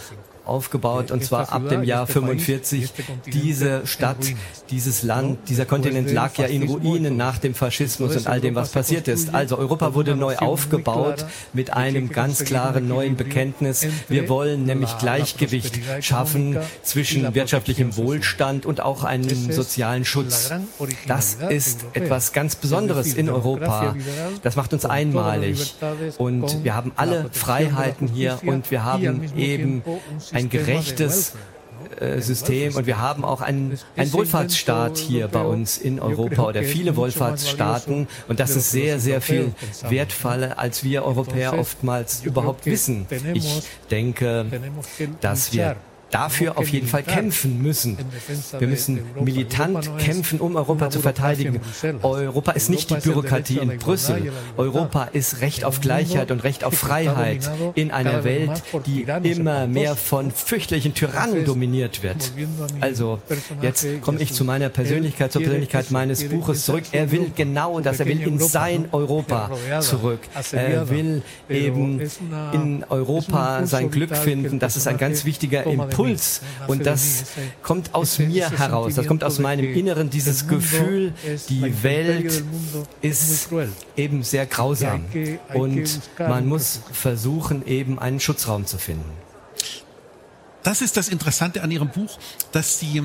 aufgebaut und zwar ab dem Jahr 45. Diese Stadt, dieses Land, dieser Kontinent lag ja in Ruinen nach dem Faschismus und all dem, was passiert ist. Also Europa wurde neu aufgebaut mit einem ganz klaren neuen Bekenntnis. Wir wollen nämlich Gleichgewicht schaffen zwischen wirtschaftlichem Wohlstand und auch einem sozialen Schutz. Das ist etwas ganz Besonderes in Europa. Das macht uns einmalig. Und wir haben alle Freiheiten hier und wir haben eben ein gerechtes äh, System. Und wir haben auch einen, einen Wohlfahrtsstaat hier bei uns in Europa oder viele Wohlfahrtsstaaten. und das ist sehr, sehr viel wertvoller, als wir Europäer oftmals überhaupt wissen. Ich denke, dass wir dafür auf jeden Fall kämpfen müssen. Wir müssen militant kämpfen, um Europa zu verteidigen. Europa ist nicht die Bürokratie in Brüssel. Europa ist Recht auf Gleichheit und Recht auf Freiheit in einer Welt, die immer mehr von fürchterlichen Tyrannen dominiert wird. Also, jetzt komme ich zu meiner Persönlichkeit, zur Persönlichkeit meines Buches zurück. Er will genau das. Er will in sein Europa zurück. Er will eben in Europa sein Glück finden. Das ist ein ganz wichtiger Impuls Impuls. Und das kommt aus mir heraus, das kommt aus meinem Inneren, dieses Gefühl, die Welt ist eben sehr grausam. Und man muss versuchen, eben einen Schutzraum zu finden. Das ist das Interessante an Ihrem Buch, dass Sie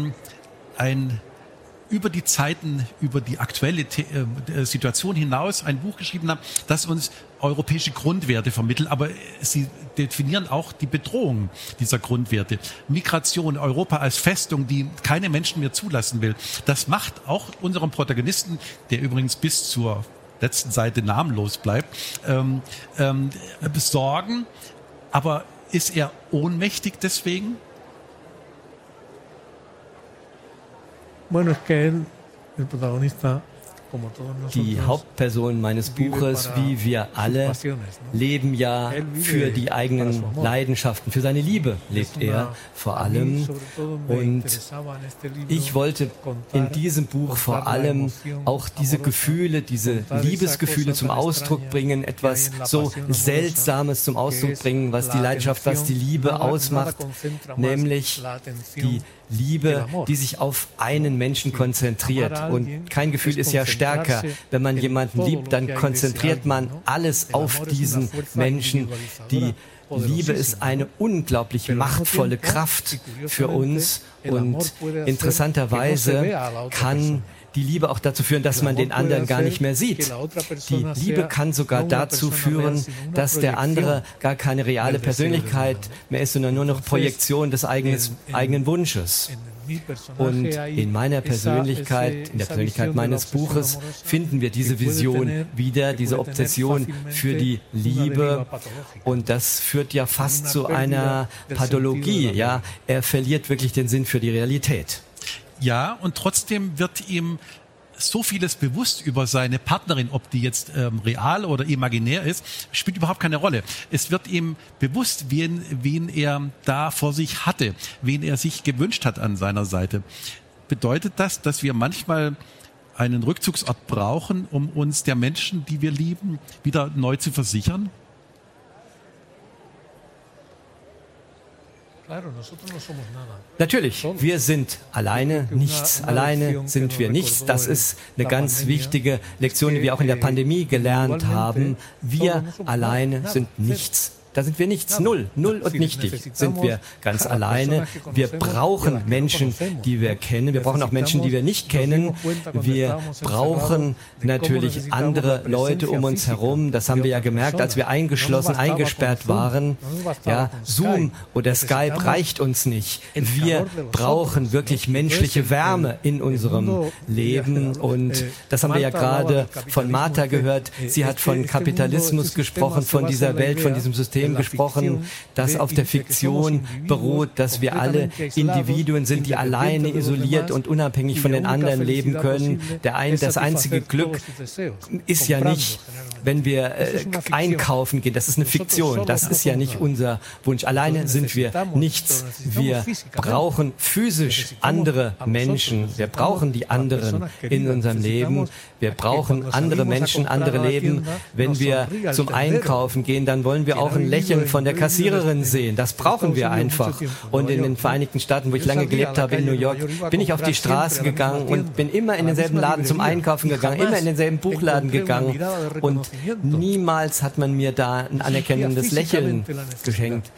ein über die Zeiten, über die aktuelle äh, Situation hinaus ein Buch geschrieben haben, das uns europäische Grundwerte vermittelt, aber sie definieren auch die Bedrohung dieser Grundwerte. Migration, Europa als Festung, die keine Menschen mehr zulassen will, das macht auch unserem Protagonisten, der übrigens bis zur letzten Seite namenlos bleibt, ähm, ähm, Sorgen. Aber ist er ohnmächtig deswegen? Bueno, es que él, el protagonista, die Hauptpersonen meines Buches, wie wir alle, leben ja für die eigenen Leidenschaften, für seine Liebe lebt er vor allem. Und ich wollte in diesem Buch vor allem auch diese Gefühle, diese Liebesgefühle zum Ausdruck bringen, etwas so Seltsames zum Ausdruck bringen, was die Leidenschaft, was die Liebe ausmacht, nämlich die Liebe, die sich auf einen Menschen konzentriert. Und kein Gefühl ist ja stärker. Wenn man jemanden liebt, dann konzentriert man alles auf diesen Menschen. Die Liebe ist eine unglaublich machtvolle Kraft für uns. Und interessanterweise kann die Liebe auch dazu führen, dass man den anderen gar nicht mehr sieht. Die Liebe kann sogar dazu führen, dass der andere gar keine reale Persönlichkeit mehr ist, sondern nur noch Projektion des eigenes, eigenen Wunsches. Und in meiner Persönlichkeit, in der Persönlichkeit meines Buches, finden wir diese Vision wieder, diese Obsession für die Liebe. Und das führt ja fast zu einer Pathologie. Ja, er verliert wirklich den Sinn für die Realität. Ja, und trotzdem wird ihm so vieles bewusst über seine Partnerin, ob die jetzt ähm, real oder imaginär ist, spielt überhaupt keine Rolle. Es wird ihm bewusst, wen, wen er da vor sich hatte, wen er sich gewünscht hat an seiner Seite. Bedeutet das, dass wir manchmal einen Rückzugsort brauchen, um uns der Menschen, die wir lieben, wieder neu zu versichern? Natürlich, wir sind alleine, nichts. Alleine sind wir nichts. Das ist eine ganz wichtige Lektion, die wir auch in der Pandemie gelernt haben. Wir alleine sind nichts. Da sind wir nichts, null, null und nichtig sind wir ganz alleine. Wir brauchen Menschen, die wir kennen. Wir brauchen auch Menschen, die wir nicht kennen. Wir brauchen natürlich andere Leute um uns herum. Das haben wir ja gemerkt, als wir eingeschlossen, eingesperrt waren. Ja, Zoom oder Skype reicht uns nicht. Wir brauchen wirklich menschliche Wärme in unserem Leben. Und das haben wir ja gerade von Martha gehört. Sie hat von Kapitalismus gesprochen, von dieser Welt, von diesem System System gesprochen, das auf der Fiktion beruht, dass wir alle Individuen sind, die alleine isoliert und unabhängig von den anderen leben können. Der ein, das einzige Glück ist ja nicht, wenn wir äh, einkaufen gehen. Das ist eine Fiktion. Das ist ja nicht unser Wunsch. Alleine sind wir nichts. Wir brauchen physisch andere Menschen. Wir brauchen die anderen in unserem Leben. Wir brauchen andere Menschen, andere Leben. Wenn wir zum Einkaufen gehen, dann wollen wir auch ein Lächeln von der Kassiererin sehen. Das brauchen wir einfach. Und in den Vereinigten Staaten, wo ich lange gelebt habe, in New York, bin ich auf die Straße gegangen und bin immer in denselben Laden zum Einkaufen gegangen, immer in denselben Buchladen gegangen. Und niemals hat man mir da ein anerkennendes Lächeln geschenkt.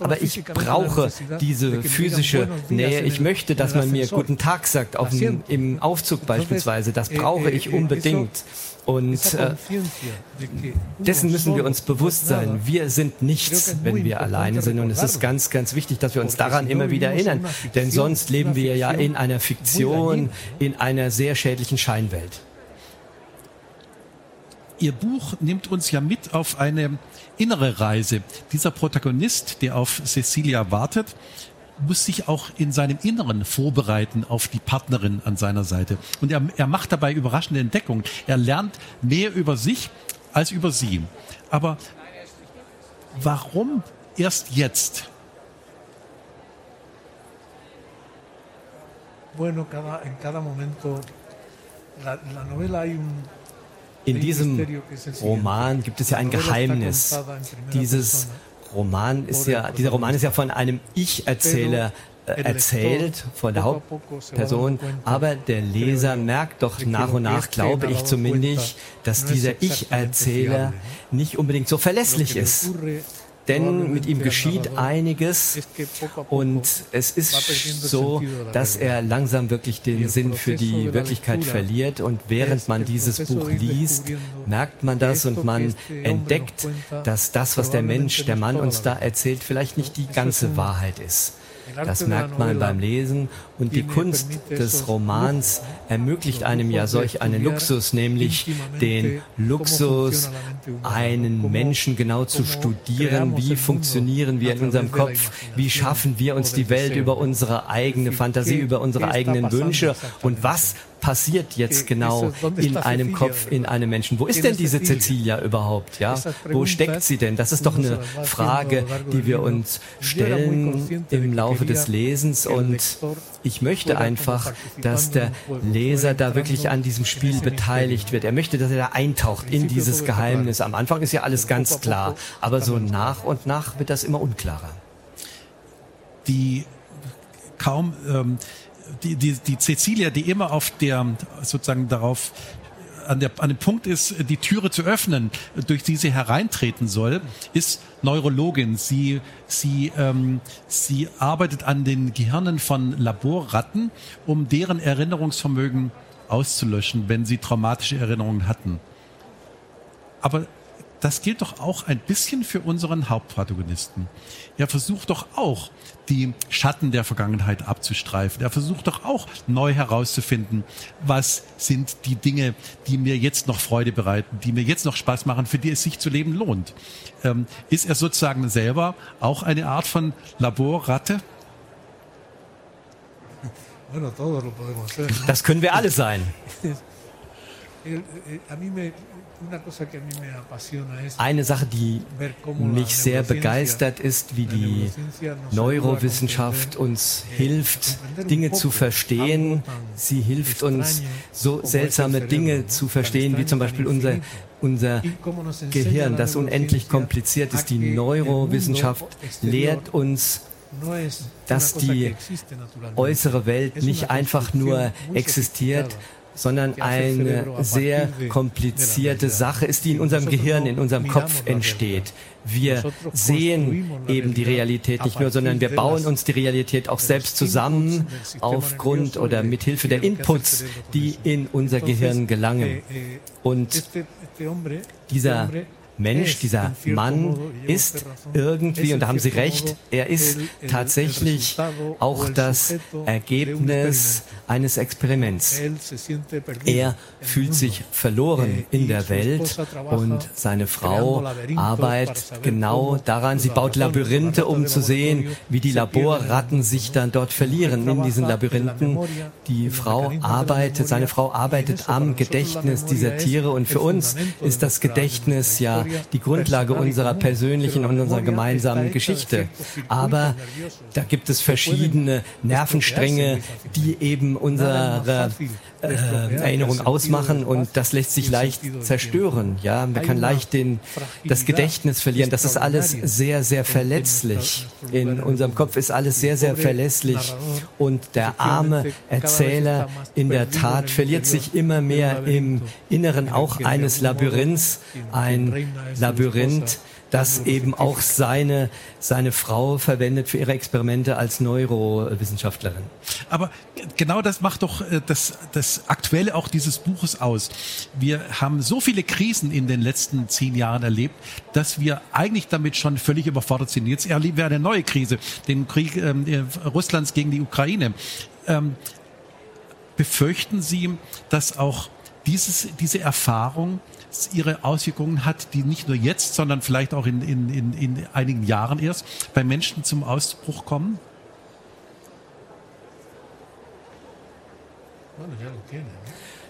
Aber ich brauche diese physische Nähe. Ich möchte, dass man mir guten Tag sagt, auf dem, im Aufzug beispielsweise. Das brauche ich unbedingt. Und äh, dessen müssen wir uns bewusst sein. Wir sind nichts, wenn wir alleine sind. Und es ist ganz, ganz wichtig, dass wir uns daran immer wieder erinnern. Denn sonst leben wir ja in einer Fiktion, in einer sehr schädlichen Scheinwelt. Ihr Buch nimmt uns ja mit auf eine innere Reise. Dieser Protagonist, der auf Cecilia wartet, muss sich auch in seinem Inneren vorbereiten auf die Partnerin an seiner Seite. Und er, er macht dabei überraschende Entdeckungen. Er lernt mehr über sich als über sie. Aber warum erst jetzt? Bueno, cada, en cada momento, la, la novela hay un, in diesem Roman gibt es ja ein Geheimnis. Dieses Roman ist ja, dieser Roman ist ja von einem Ich-Erzähler äh, erzählt, von der Hauptperson, aber der Leser merkt doch nach und nach, glaube ich zumindest, dass dieser Ich-Erzähler nicht unbedingt so verlässlich ist denn mit ihm geschieht einiges und es ist so, dass er langsam wirklich den Sinn für die Wirklichkeit verliert. Und während man dieses Buch liest, merkt man das und man entdeckt, dass das, was der Mensch, der Mann uns da erzählt, vielleicht nicht die ganze Wahrheit ist. Das merkt man beim Lesen. Und die Kunst des Romans ermöglicht einem ja solch einen Luxus, nämlich den Luxus, einen Menschen genau zu studieren. Wie funktionieren wir in unserem Kopf? Wie schaffen wir uns die Welt über unsere eigene Fantasie, über unsere eigenen Wünsche? Und was passiert jetzt genau in einem Kopf, in einem Menschen? Wo ist denn diese Cecilia überhaupt? Ja, wo steckt sie denn? Das ist doch eine Frage, die wir uns stellen im Laufe des Lesens und ich möchte einfach, dass der Leser da wirklich an diesem Spiel beteiligt wird. Er möchte, dass er da eintaucht in dieses Geheimnis. Am Anfang ist ja alles ganz klar, aber so nach und nach wird das immer unklarer. Die kaum ähm, die, die, die Cecilia, die immer auf der, sozusagen darauf an, der, an dem Punkt ist, die Türe zu öffnen, durch die sie hereintreten soll, ist Neurologin. Sie, sie, ähm, sie arbeitet an den Gehirnen von Laborratten, um deren Erinnerungsvermögen auszulöschen, wenn sie traumatische Erinnerungen hatten. Aber das gilt doch auch ein bisschen für unseren Hauptprotagonisten. Er versucht doch auch, die Schatten der Vergangenheit abzustreifen. Er versucht doch auch neu herauszufinden, was sind die Dinge, die mir jetzt noch Freude bereiten, die mir jetzt noch Spaß machen, für die es sich zu leben lohnt. Ähm, ist er sozusagen selber auch eine Art von Laborratte? Das können wir alle sein. Eine Sache, die mich sehr begeistert, ist, wie die Neurowissenschaft uns hilft, Dinge zu verstehen. Sie hilft uns, so seltsame Dinge zu verstehen, wie zum Beispiel unser, unser Gehirn, das unendlich kompliziert ist. Die Neurowissenschaft lehrt uns, dass die äußere Welt nicht einfach nur existiert, sondern eine sehr komplizierte Sache ist, die in unserem Gehirn, in unserem Kopf entsteht. Wir sehen eben die Realität nicht nur, sondern wir bauen uns die Realität auch selbst zusammen aufgrund oder mithilfe der Inputs, die in unser Gehirn gelangen. Und dieser Mensch, dieser Mann ist irgendwie, und da haben Sie recht, er ist tatsächlich auch das Ergebnis eines Experiments. Er fühlt sich verloren in der Welt und seine Frau arbeitet genau daran. Sie baut Labyrinthe, um zu sehen, wie die Laborratten sich dann dort verlieren in diesen Labyrinthen. Die Frau arbeitet, seine Frau arbeitet am Gedächtnis dieser Tiere und für uns ist das Gedächtnis ja die Grundlage unserer persönlichen und unserer gemeinsamen Geschichte. Aber da gibt es verschiedene Nervenstränge, die eben unsere äh, Erinnerung ausmachen und das lässt sich leicht zerstören. Ja, man kann leicht den, das Gedächtnis verlieren. Das ist alles sehr, sehr verletzlich. In unserem Kopf ist alles sehr, sehr verlässlich und der arme Erzähler in der Tat verliert sich immer mehr im Inneren auch eines Labyrinths. Ein Labyrinth, das eben auch seine, seine Frau verwendet für ihre Experimente als Neurowissenschaftlerin. Aber genau das macht doch äh, das, das Aktuelle auch dieses Buches aus. Wir haben so viele Krisen in den letzten zehn Jahren erlebt, dass wir eigentlich damit schon völlig überfordert sind. Jetzt erleben wir eine neue Krise, den Krieg ähm, Russlands gegen die Ukraine. Ähm, befürchten Sie, dass auch dieses, diese Erfahrung ihre Auswirkungen hat, die nicht nur jetzt, sondern vielleicht auch in, in, in, in einigen Jahren erst bei Menschen zum Ausbruch kommen?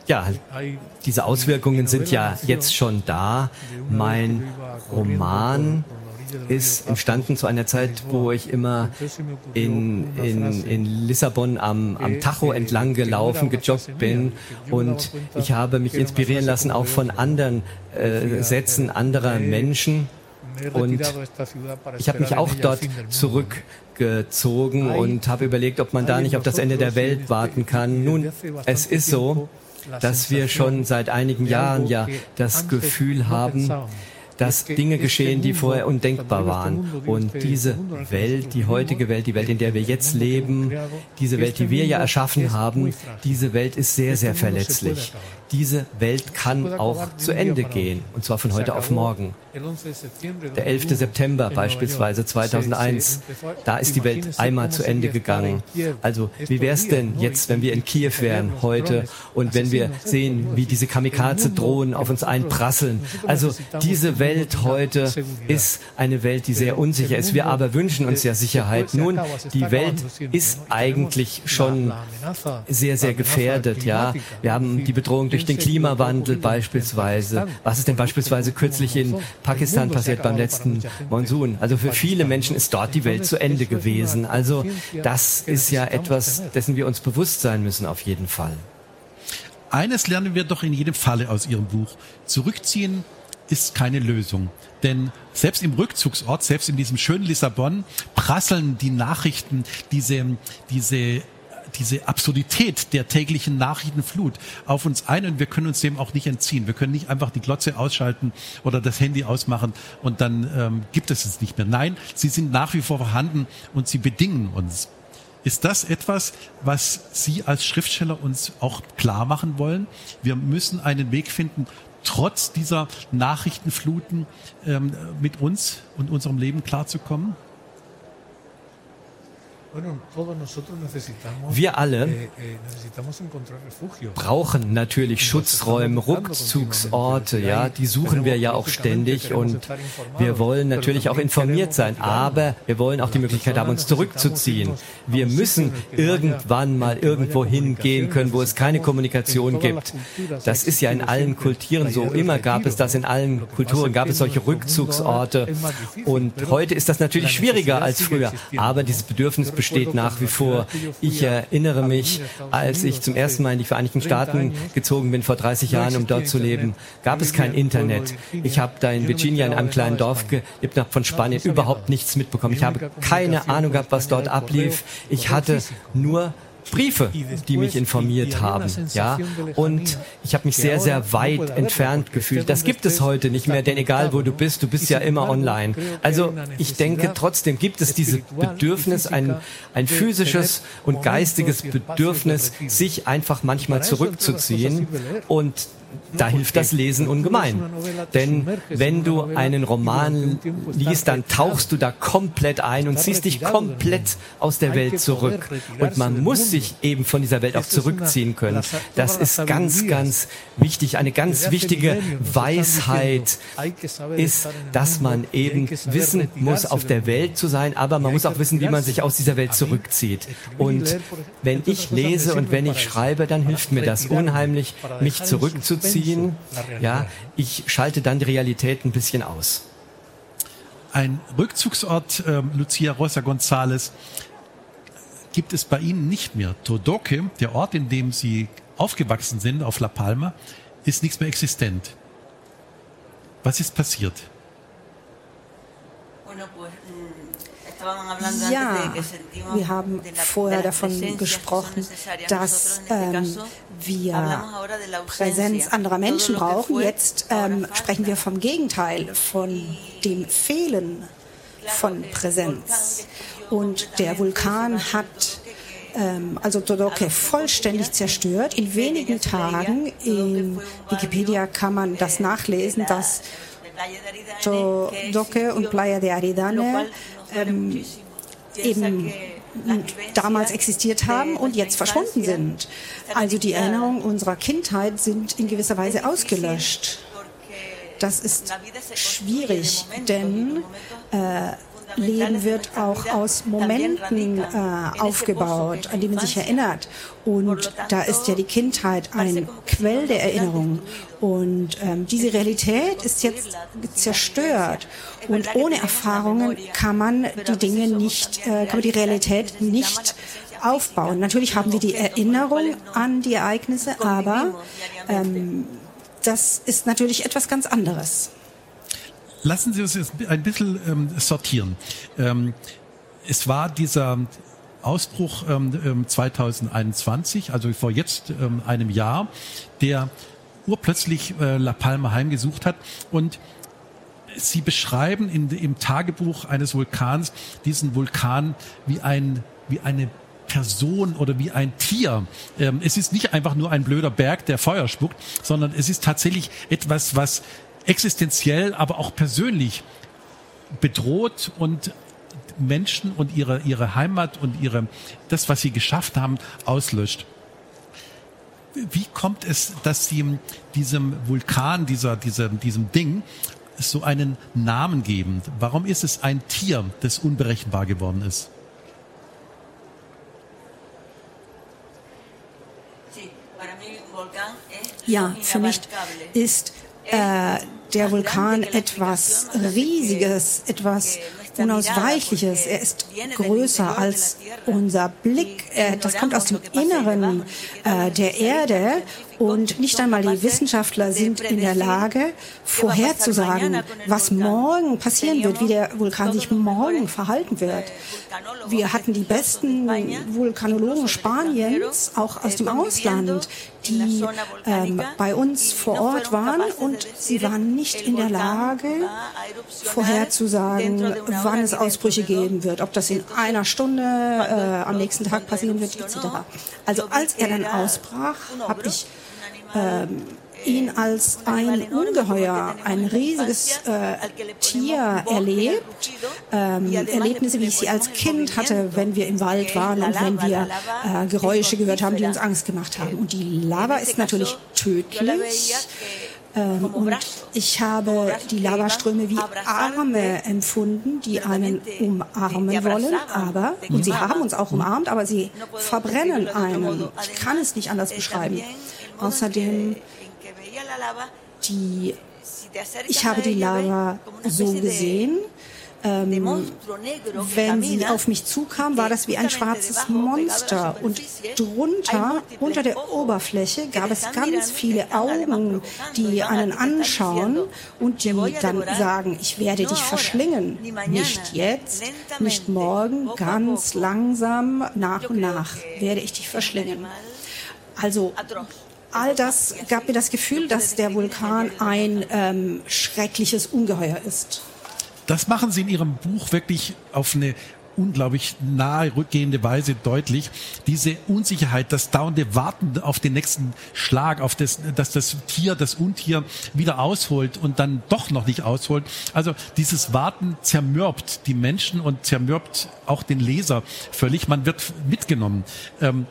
Ja, diese Auswirkungen sind ja jetzt schon da. Mein Roman ist entstanden zu einer Zeit, wo ich immer in, in, in Lissabon am, am Tacho entlang gelaufen, gejoggt bin und ich habe mich inspirieren lassen auch von anderen äh, Sätzen anderer Menschen und ich habe mich auch dort zurückgezogen und habe überlegt, ob man da nicht auf das Ende der Welt warten kann. Nun, es ist so, dass wir schon seit einigen Jahren ja das Gefühl haben, dass Dinge geschehen, die vorher undenkbar waren. Und diese Welt, die heutige Welt, die Welt, in der wir jetzt leben, diese Welt, die wir ja erschaffen haben, diese Welt ist sehr, sehr verletzlich. Diese Welt kann auch zu Ende gehen, und zwar von heute auf morgen. Der 11. September beispielsweise 2001, da ist die Welt einmal zu Ende gegangen. Also wie wäre es denn jetzt, wenn wir in Kiew wären heute und wenn wir sehen, wie diese Kamikaze-Drohnen auf uns einprasseln? Also diese Welt heute ist eine Welt, die sehr unsicher ist. Wir aber wünschen uns ja Sicherheit. Nun, die Welt ist eigentlich schon sehr, sehr gefährdet. Ja, wir haben die Bedrohung durch den Klimawandel beispielsweise. Was ist denn beispielsweise kürzlich in Pakistan passiert beim letzten Monsun. Also für viele Menschen ist dort die Welt zu Ende gewesen. Also das ist ja etwas, dessen wir uns bewusst sein müssen auf jeden Fall. Eines lernen wir doch in jedem Falle aus Ihrem Buch. Zurückziehen ist keine Lösung. Denn selbst im Rückzugsort, selbst in diesem schönen Lissabon, prasseln die Nachrichten, diese, diese diese Absurdität der täglichen Nachrichtenflut auf uns ein und wir können uns dem auch nicht entziehen. Wir können nicht einfach die Glotze ausschalten oder das Handy ausmachen und dann ähm, gibt es es nicht mehr. Nein, sie sind nach wie vor vorhanden und sie bedingen uns. Ist das etwas, was Sie als Schriftsteller uns auch klar machen wollen? Wir müssen einen Weg finden, trotz dieser Nachrichtenfluten ähm, mit uns und unserem Leben klarzukommen? Wir alle eh, eh, brauchen natürlich Schutzräume, Rückzugsorte, ja, die suchen wir ja auch ständig und wir wollen natürlich auch informiert sein, aber wir wollen auch die Möglichkeit haben, uns zurückzuziehen. Wir müssen irgendwann mal irgendwo hingehen können, wo es keine Kommunikation gibt. Das ist ja in allen Kulturen so. Immer gab es das in allen Kulturen, gab es solche Rückzugsorte. und heute ist das natürlich schwieriger als früher, aber dieses Bedürfnis besteht nach wie vor. Ich erinnere mich, als ich zum ersten Mal in die Vereinigten Staaten gezogen bin, vor 30 Jahren, um dort zu leben, gab es kein Internet. Ich habe da in Virginia in einem kleinen Dorf gelebt, von Spanien überhaupt nichts mitbekommen. Ich habe keine Ahnung gehabt, was dort ablief. Ich hatte nur Briefe, die mich informiert haben. Ja, und ich habe mich sehr, sehr weit entfernt gefühlt. Das gibt es heute nicht mehr, denn egal wo du bist, du bist ja immer online. Also ich denke, trotzdem gibt es dieses Bedürfnis, ein, ein physisches und geistiges Bedürfnis, sich einfach manchmal zurückzuziehen und da hilft das Lesen ungemein. Denn wenn du einen Roman liest, dann tauchst du da komplett ein und ziehst dich komplett aus der Welt zurück. Und man muss sich eben von dieser Welt auch zurückziehen können. Das ist ganz, ganz wichtig. Eine ganz wichtige Weisheit ist, dass man eben wissen muss, auf der Welt zu sein, aber man muss auch wissen, wie man sich aus dieser Welt zurückzieht. Und wenn ich lese und wenn ich schreibe, dann hilft mir das unheimlich, mich zurückzuziehen ziehen. Ja, ich schalte dann die Realität ein bisschen aus. Ein Rückzugsort, äh, Lucia Rosa González, gibt es bei Ihnen nicht mehr. Todoque, der Ort, in dem Sie aufgewachsen sind, auf La Palma, ist nichts mehr existent. Was ist passiert? Ja, wir haben vorher davon gesprochen, dass ähm, wir Präsenz anderer Menschen brauchen. Jetzt ähm, sprechen wir vom Gegenteil, von dem Fehlen von Präsenz. Und der Vulkan hat ähm, also Todoke vollständig zerstört. In wenigen Tagen in Wikipedia kann man das nachlesen, dass Todoke und Playa de Aridane ähm, eben damals existiert haben und jetzt verschwunden sind. Also die Erinnerungen unserer Kindheit sind in gewisser Weise ausgelöscht. Das ist schwierig, denn äh, Leben wird auch aus Momenten äh, aufgebaut, an die man sich erinnert. Und da ist ja die Kindheit ein Quell der Erinnerung. Und ähm, diese Realität ist jetzt zerstört. Und ohne Erfahrungen kann man die Dinge nicht, äh, kann man die Realität nicht aufbauen. Natürlich haben wir die Erinnerung an die Ereignisse, aber ähm, das ist natürlich etwas ganz anderes. Lassen Sie uns jetzt ein bisschen ähm, sortieren. Ähm, es war dieser Ausbruch ähm, 2021, ähm, also vor jetzt ähm, einem Jahr, der urplötzlich äh, La Palma heimgesucht hat und Sie beschreiben in, im Tagebuch eines Vulkans diesen Vulkan wie ein wie eine Person oder wie ein Tier. Ähm, es ist nicht einfach nur ein blöder Berg, der Feuer spuckt, sondern es ist tatsächlich etwas, was existenziell, aber auch persönlich bedroht und Menschen und ihre, ihre Heimat und ihre, das, was sie geschafft haben, auslöscht. Wie kommt es, dass sie diesem Vulkan, dieser, dieser, diesem Ding, so einen Namen geben? Warum ist es ein Tier, das unberechenbar geworden ist? Ja, für mich ist äh, der Vulkan etwas Riesiges, etwas Unausweichliches. Er ist größer als unser Blick. Das kommt aus dem Inneren äh, der Erde und nicht einmal die Wissenschaftler sind in der Lage, vorherzusagen, was morgen passieren wird, wie der Vulkan sich morgen verhalten wird. Wir hatten die besten Vulkanologen Spaniens, auch aus dem Ausland, die ähm, bei uns vor Ort waren und sie waren nicht in der Lage, vorherzusagen, wann es Ausbrüche geben wird, ob das in einer Stunde äh, am nächsten Tag passieren wird, etc. Also als er dann ausbrach, habe ich ihn als ein Ungeheuer, ein riesiges äh, Tier erlebt. Ähm, Erlebnisse, wie ich sie als Kind hatte, wenn wir im Wald waren und wenn wir äh, Geräusche gehört haben, die uns Angst gemacht haben. Und die Lava ist natürlich tödlich. Ähm, und ich habe die Lavaströme wie Arme empfunden, die einen umarmen wollen, aber, und sie haben uns auch umarmt, aber sie verbrennen einen. Ich kann es nicht anders beschreiben. Außerdem die, ich habe die Lava so gesehen, ähm, wenn sie auf mich zukam, war das wie ein schwarzes Monster. Und drunter, unter der Oberfläche, gab es ganz viele Augen, die einen anschauen und die dann sagen, ich werde dich verschlingen. Nicht jetzt, nicht morgen, ganz langsam, nach und nach werde ich dich verschlingen. Also all das gab mir das Gefühl, dass der Vulkan ein ähm, schreckliches Ungeheuer ist. Das machen Sie in Ihrem Buch wirklich auf eine unglaublich nahe rückgehende Weise deutlich. Diese Unsicherheit, das dauernde Warten auf den nächsten Schlag, auf das, dass das Tier, das Untier wieder ausholt und dann doch noch nicht ausholt. Also dieses Warten zermürbt die Menschen und zermürbt auch den Leser völlig. Man wird mitgenommen. Ähm,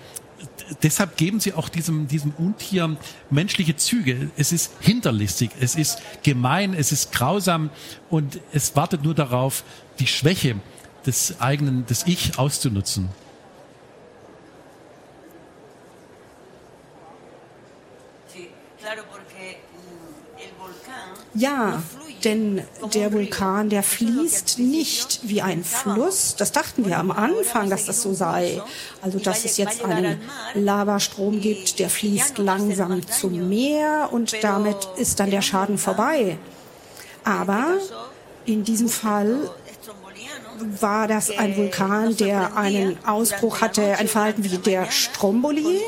deshalb geben sie auch diesem, diesem Untier menschliche Züge. Es ist hinterlistig, es ist gemein, es ist grausam und es wartet nur darauf, die Schwäche des eigenen, des Ich auszunutzen. Ja, denn der Vulkan, der fließt nicht wie ein Fluss. Das dachten wir am Anfang, dass das so sei. Also, dass es jetzt einen Lavastrom gibt, der fließt langsam zum Meer und damit ist dann der Schaden vorbei. Aber in diesem Fall war das ein Vulkan, der einen Ausbruch hatte, ein Verhalten wie der Stromboli,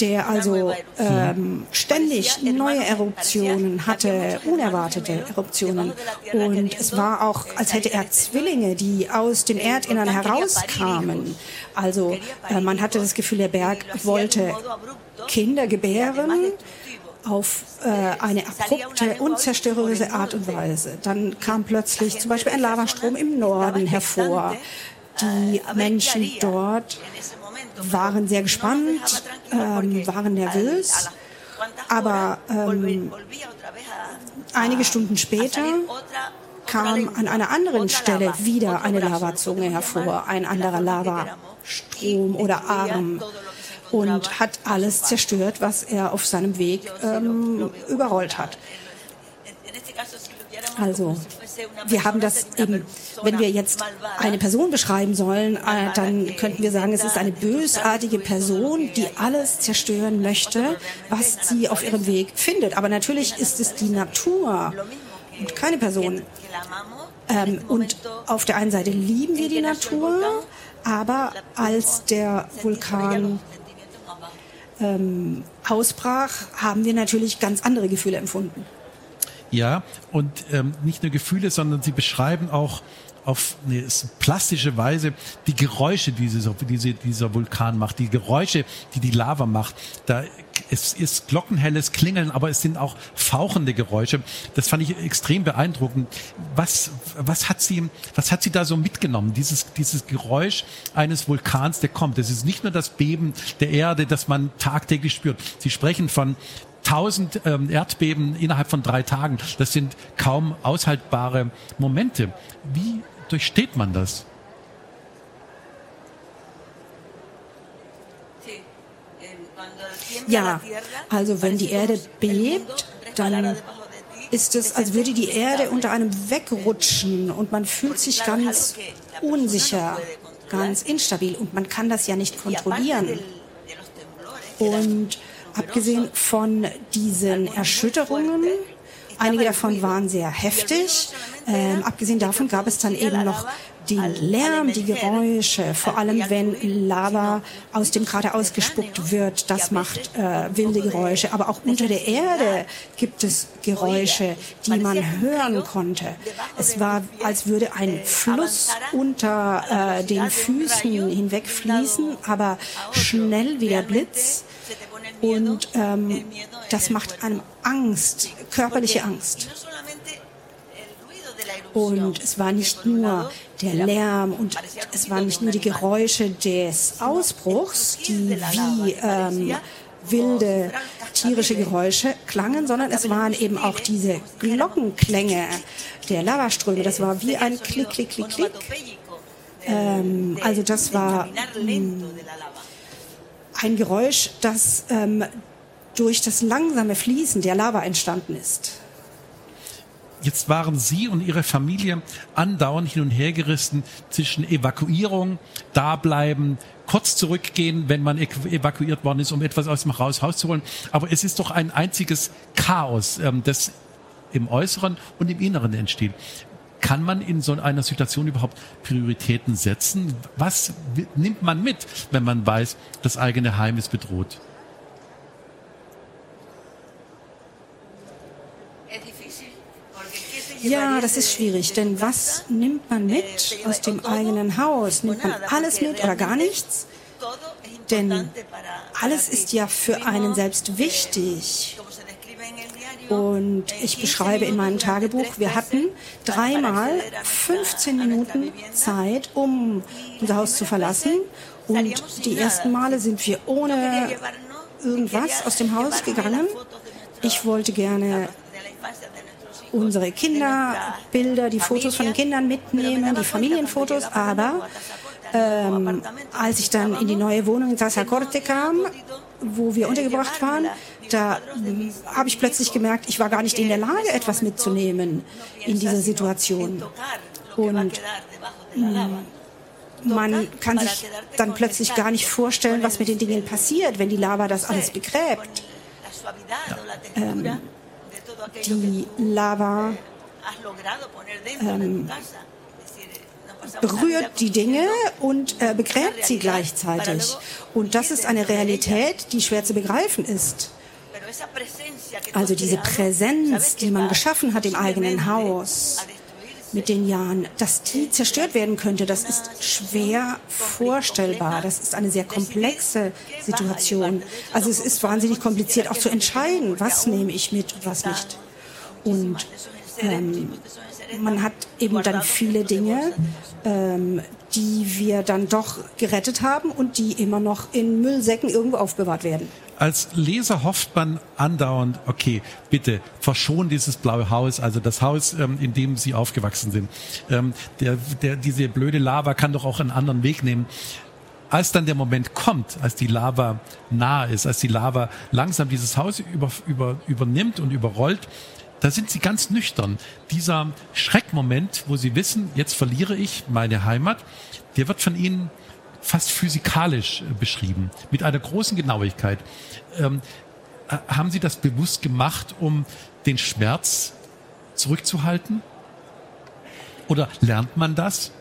der also ähm, ständig neue Eruptionen hatte, unerwartete Eruptionen. Und es war auch, als hätte er Zwillinge, die aus dem Erdinnern herauskamen. Also äh, man hatte das Gefühl, der Berg wollte Kinder gebären auf äh, eine abrupte, unzerstörerische Art und Weise. Dann kam plötzlich zum Beispiel ein Lavastrom im Norden hervor. Die Menschen dort waren sehr gespannt, ähm, waren nervös, aber ähm, einige Stunden später kam an einer anderen Stelle wieder eine Lavazunge hervor, ein anderer Lavastrom oder Arm und hat alles zerstört, was er auf seinem Weg ähm, überrollt hat. Also, wir haben das eben, wenn wir jetzt eine Person beschreiben sollen, äh, dann könnten wir sagen, es ist eine bösartige Person, die alles zerstören möchte, was sie auf ihrem Weg findet. Aber natürlich ist es die Natur und keine Person. Ähm, und auf der einen Seite lieben wir die Natur, aber als der Vulkan ähm, ausbrach, haben wir natürlich ganz andere Gefühle empfunden. Ja, und ähm, nicht nur Gefühle, sondern sie beschreiben auch auf eine plastische Weise die Geräusche, die dieser, diese, dieser Vulkan macht, die Geräusche, die die Lava macht. Da es ist glockenhelles Klingeln, aber es sind auch fauchende Geräusche. Das fand ich extrem beeindruckend. Was, was hat sie, was hat sie da so mitgenommen? Dieses, dieses Geräusch eines Vulkans, der kommt. Das ist nicht nur das Beben der Erde, das man tagtäglich spürt. Sie sprechen von 1000 ähm, Erdbeben innerhalb von drei Tagen. Das sind kaum aushaltbare Momente. Wie durchsteht man das? Ja, also wenn die Erde bebt, dann ist es, als würde die Erde unter einem wegrutschen und man fühlt sich ganz unsicher, ganz instabil und man kann das ja nicht kontrollieren. Und abgesehen von diesen Erschütterungen, einige davon waren sehr heftig, äh, abgesehen davon gab es dann eben noch den Lärm, die Geräusche, vor allem wenn Lava aus dem Krater ausgespuckt wird, das macht äh, wilde Geräusche. Aber auch unter der Erde gibt es Geräusche, die man hören konnte. Es war, als würde ein Fluss unter äh, den Füßen hinwegfließen, aber schnell wie der Blitz. Und ähm, das macht einem Angst, körperliche Angst. Und es war nicht nur der Lärm und es waren nicht nur die Geräusche des Ausbruchs, die wie ähm, wilde tierische Geräusche klangen, sondern es waren eben auch diese Glockenklänge der Lavaströme. Das war wie ein Klick, Klick, Klick, Klick. Ähm, also das war ähm, ein Geräusch, das ähm, durch das langsame Fließen der Lava entstanden ist. Jetzt waren Sie und Ihre Familie andauernd hin und her gerissen zwischen Evakuierung, dableiben, kurz zurückgehen, wenn man evakuiert worden ist, um etwas aus dem Haus rauszuholen. Aber es ist doch ein einziges Chaos, ähm, das im Äußeren und im Inneren entsteht. Kann man in so einer Situation überhaupt Prioritäten setzen? Was nimmt man mit, wenn man weiß, das eigene Heim ist bedroht? Ja, das ist schwierig, denn was nimmt man mit aus dem eigenen Haus? Nimmt man alles mit oder gar nichts? Denn alles ist ja für einen selbst wichtig. Und ich beschreibe in meinem Tagebuch, wir hatten dreimal 15 Minuten Zeit, um unser Haus zu verlassen. Und die ersten Male sind wir ohne irgendwas aus dem Haus gegangen. Ich wollte gerne unsere Kinderbilder, die Fotos von den Kindern mitnehmen, die Familienfotos, aber ähm, als ich dann in die neue Wohnung in Sasacorte kam, wo wir untergebracht waren, da habe ich plötzlich gemerkt, ich war gar nicht in der Lage, etwas mitzunehmen in dieser Situation. Und ähm, man kann sich dann plötzlich gar nicht vorstellen, was mit den Dingen passiert, wenn die Lava das alles begräbt. Ähm, die Lava ähm, berührt die Dinge und äh, begräbt sie gleichzeitig. Und das ist eine Realität, die schwer zu begreifen ist. Also diese Präsenz, die man geschaffen hat im eigenen Haus mit den Jahren, dass die zerstört werden könnte, das ist schwer vorstellbar. Das ist eine sehr komplexe Situation. Also es ist wahnsinnig kompliziert auch zu entscheiden, was nehme ich mit und was nicht. Und ähm, man hat eben dann viele Dinge, ähm, die wir dann doch gerettet haben und die immer noch in Müllsäcken irgendwo aufbewahrt werden. Als Leser hofft man andauernd, okay, bitte verschon dieses blaue Haus, also das Haus, ähm, in dem Sie aufgewachsen sind. Ähm, der, der, diese blöde Lava kann doch auch einen anderen Weg nehmen als dann der Moment kommt, als die Lava nahe ist, als die Lava langsam dieses Haus über, über, übernimmt und überrollt, da sind sie ganz nüchtern. Dieser Schreckmoment, wo sie wissen, jetzt verliere ich meine Heimat, der wird von ihnen fast physikalisch äh, beschrieben, mit einer großen Genauigkeit. Ähm, äh, haben Sie das bewusst gemacht, um den Schmerz zurückzuhalten? Oder lernt man das?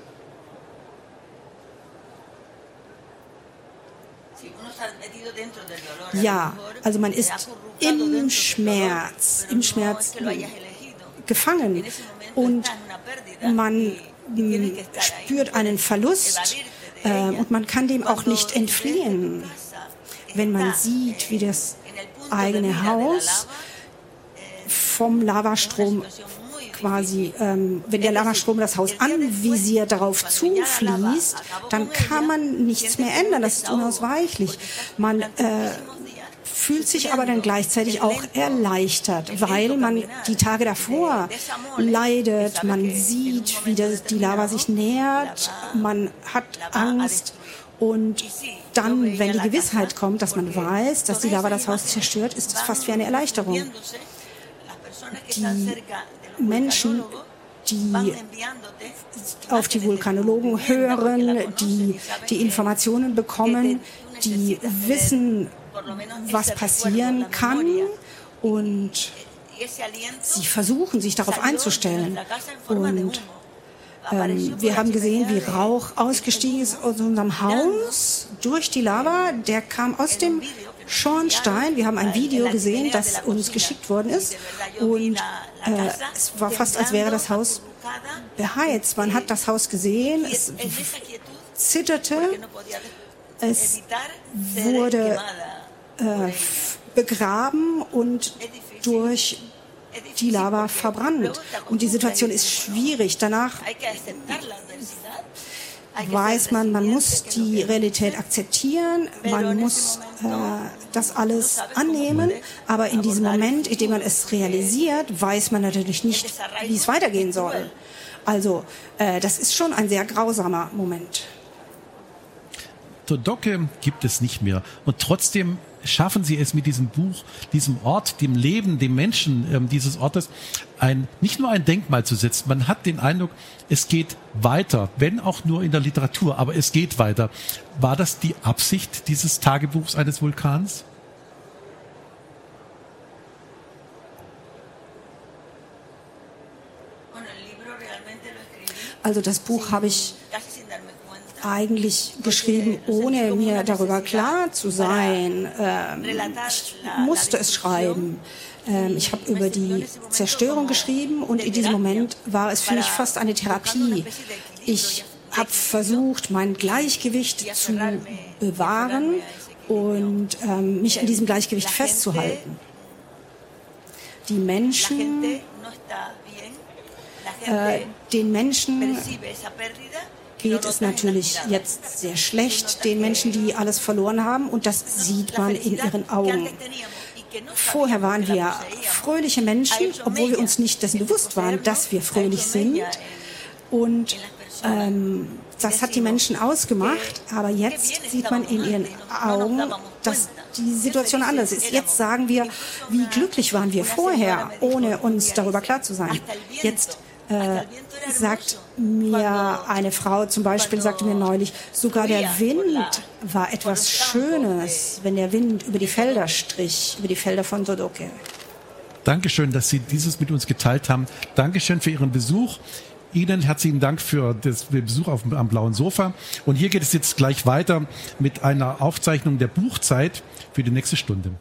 Ja, also man ist im Schmerz, im Schmerz gefangen und man spürt einen Verlust äh, und man kann dem auch nicht entfliehen. Wenn man sieht, wie das eigene Haus vom Lavastrom quasi, ähm, wenn der Lavastrom das Haus anvisiert, darauf zufließt, dann kann man nichts mehr ändern. Das ist unausweichlich. Man äh, fühlt sich aber dann gleichzeitig auch erleichtert, weil man die Tage davor leidet, man sieht, wie die Lava sich nähert, man hat Angst und dann, wenn die Gewissheit kommt, dass man weiß, dass die Lava das Haus zerstört, ist es fast wie eine Erleichterung. Die Menschen, die auf die Vulkanologen hören, die die Informationen bekommen, die wissen, was passieren kann und sie versuchen, sich darauf einzustellen. Und ähm, wir haben gesehen, wie Rauch ausgestiegen ist aus unserem Haus durch die Lava. Der kam aus dem Schornstein. Wir haben ein Video gesehen, das uns geschickt worden ist. Und äh, es war fast, als wäre das Haus beheizt. Man hat das Haus gesehen, es zitterte, es wurde äh, begraben und durch die Lava verbrannt. Und die Situation ist schwierig. Danach weiß man, man muss die Realität akzeptieren, man muss äh, das alles annehmen, aber in diesem Moment, in dem man es realisiert, weiß man natürlich nicht, wie es weitergehen soll. Also äh, das ist schon ein sehr grausamer Moment. Todoke gibt es nicht mehr. Und trotzdem schaffen sie es mit diesem Buch, diesem Ort, dem Leben, dem Menschen ähm, dieses Ortes, ein, nicht nur ein Denkmal zu setzen. Man hat den Eindruck, es geht weiter, wenn auch nur in der Literatur, aber es geht weiter. War das die Absicht dieses Tagebuchs eines Vulkans? Also das Buch habe ich eigentlich geschrieben, ohne mir darüber klar zu sein. Ähm, ich musste es schreiben. Ähm, ich habe über die Zerstörung geschrieben und in diesem Moment war es für mich fast eine Therapie. Ich habe versucht, mein Gleichgewicht zu bewahren und ähm, mich an diesem Gleichgewicht festzuhalten. Die Menschen, äh, den Menschen geht es natürlich jetzt sehr schlecht den Menschen, die alles verloren haben. Und das sieht man in ihren Augen. Vorher waren wir fröhliche Menschen, obwohl wir uns nicht dessen bewusst waren, dass wir fröhlich sind. Und ähm, das hat die Menschen ausgemacht. Aber jetzt sieht man in ihren Augen, dass die Situation anders ist. Jetzt sagen wir, wie glücklich waren wir vorher, ohne uns darüber klar zu sein. Jetzt äh, sagt mir eine Frau zum Beispiel, sagte mir neulich, sogar der Wind war etwas Schönes, wenn der Wind über die Felder strich, über die Felder von Sodoke. Dankeschön, dass Sie dieses mit uns geteilt haben. Dankeschön für Ihren Besuch. Ihnen herzlichen Dank für das Besuch auf, am blauen Sofa. Und hier geht es jetzt gleich weiter mit einer Aufzeichnung der Buchzeit für die nächste Stunde.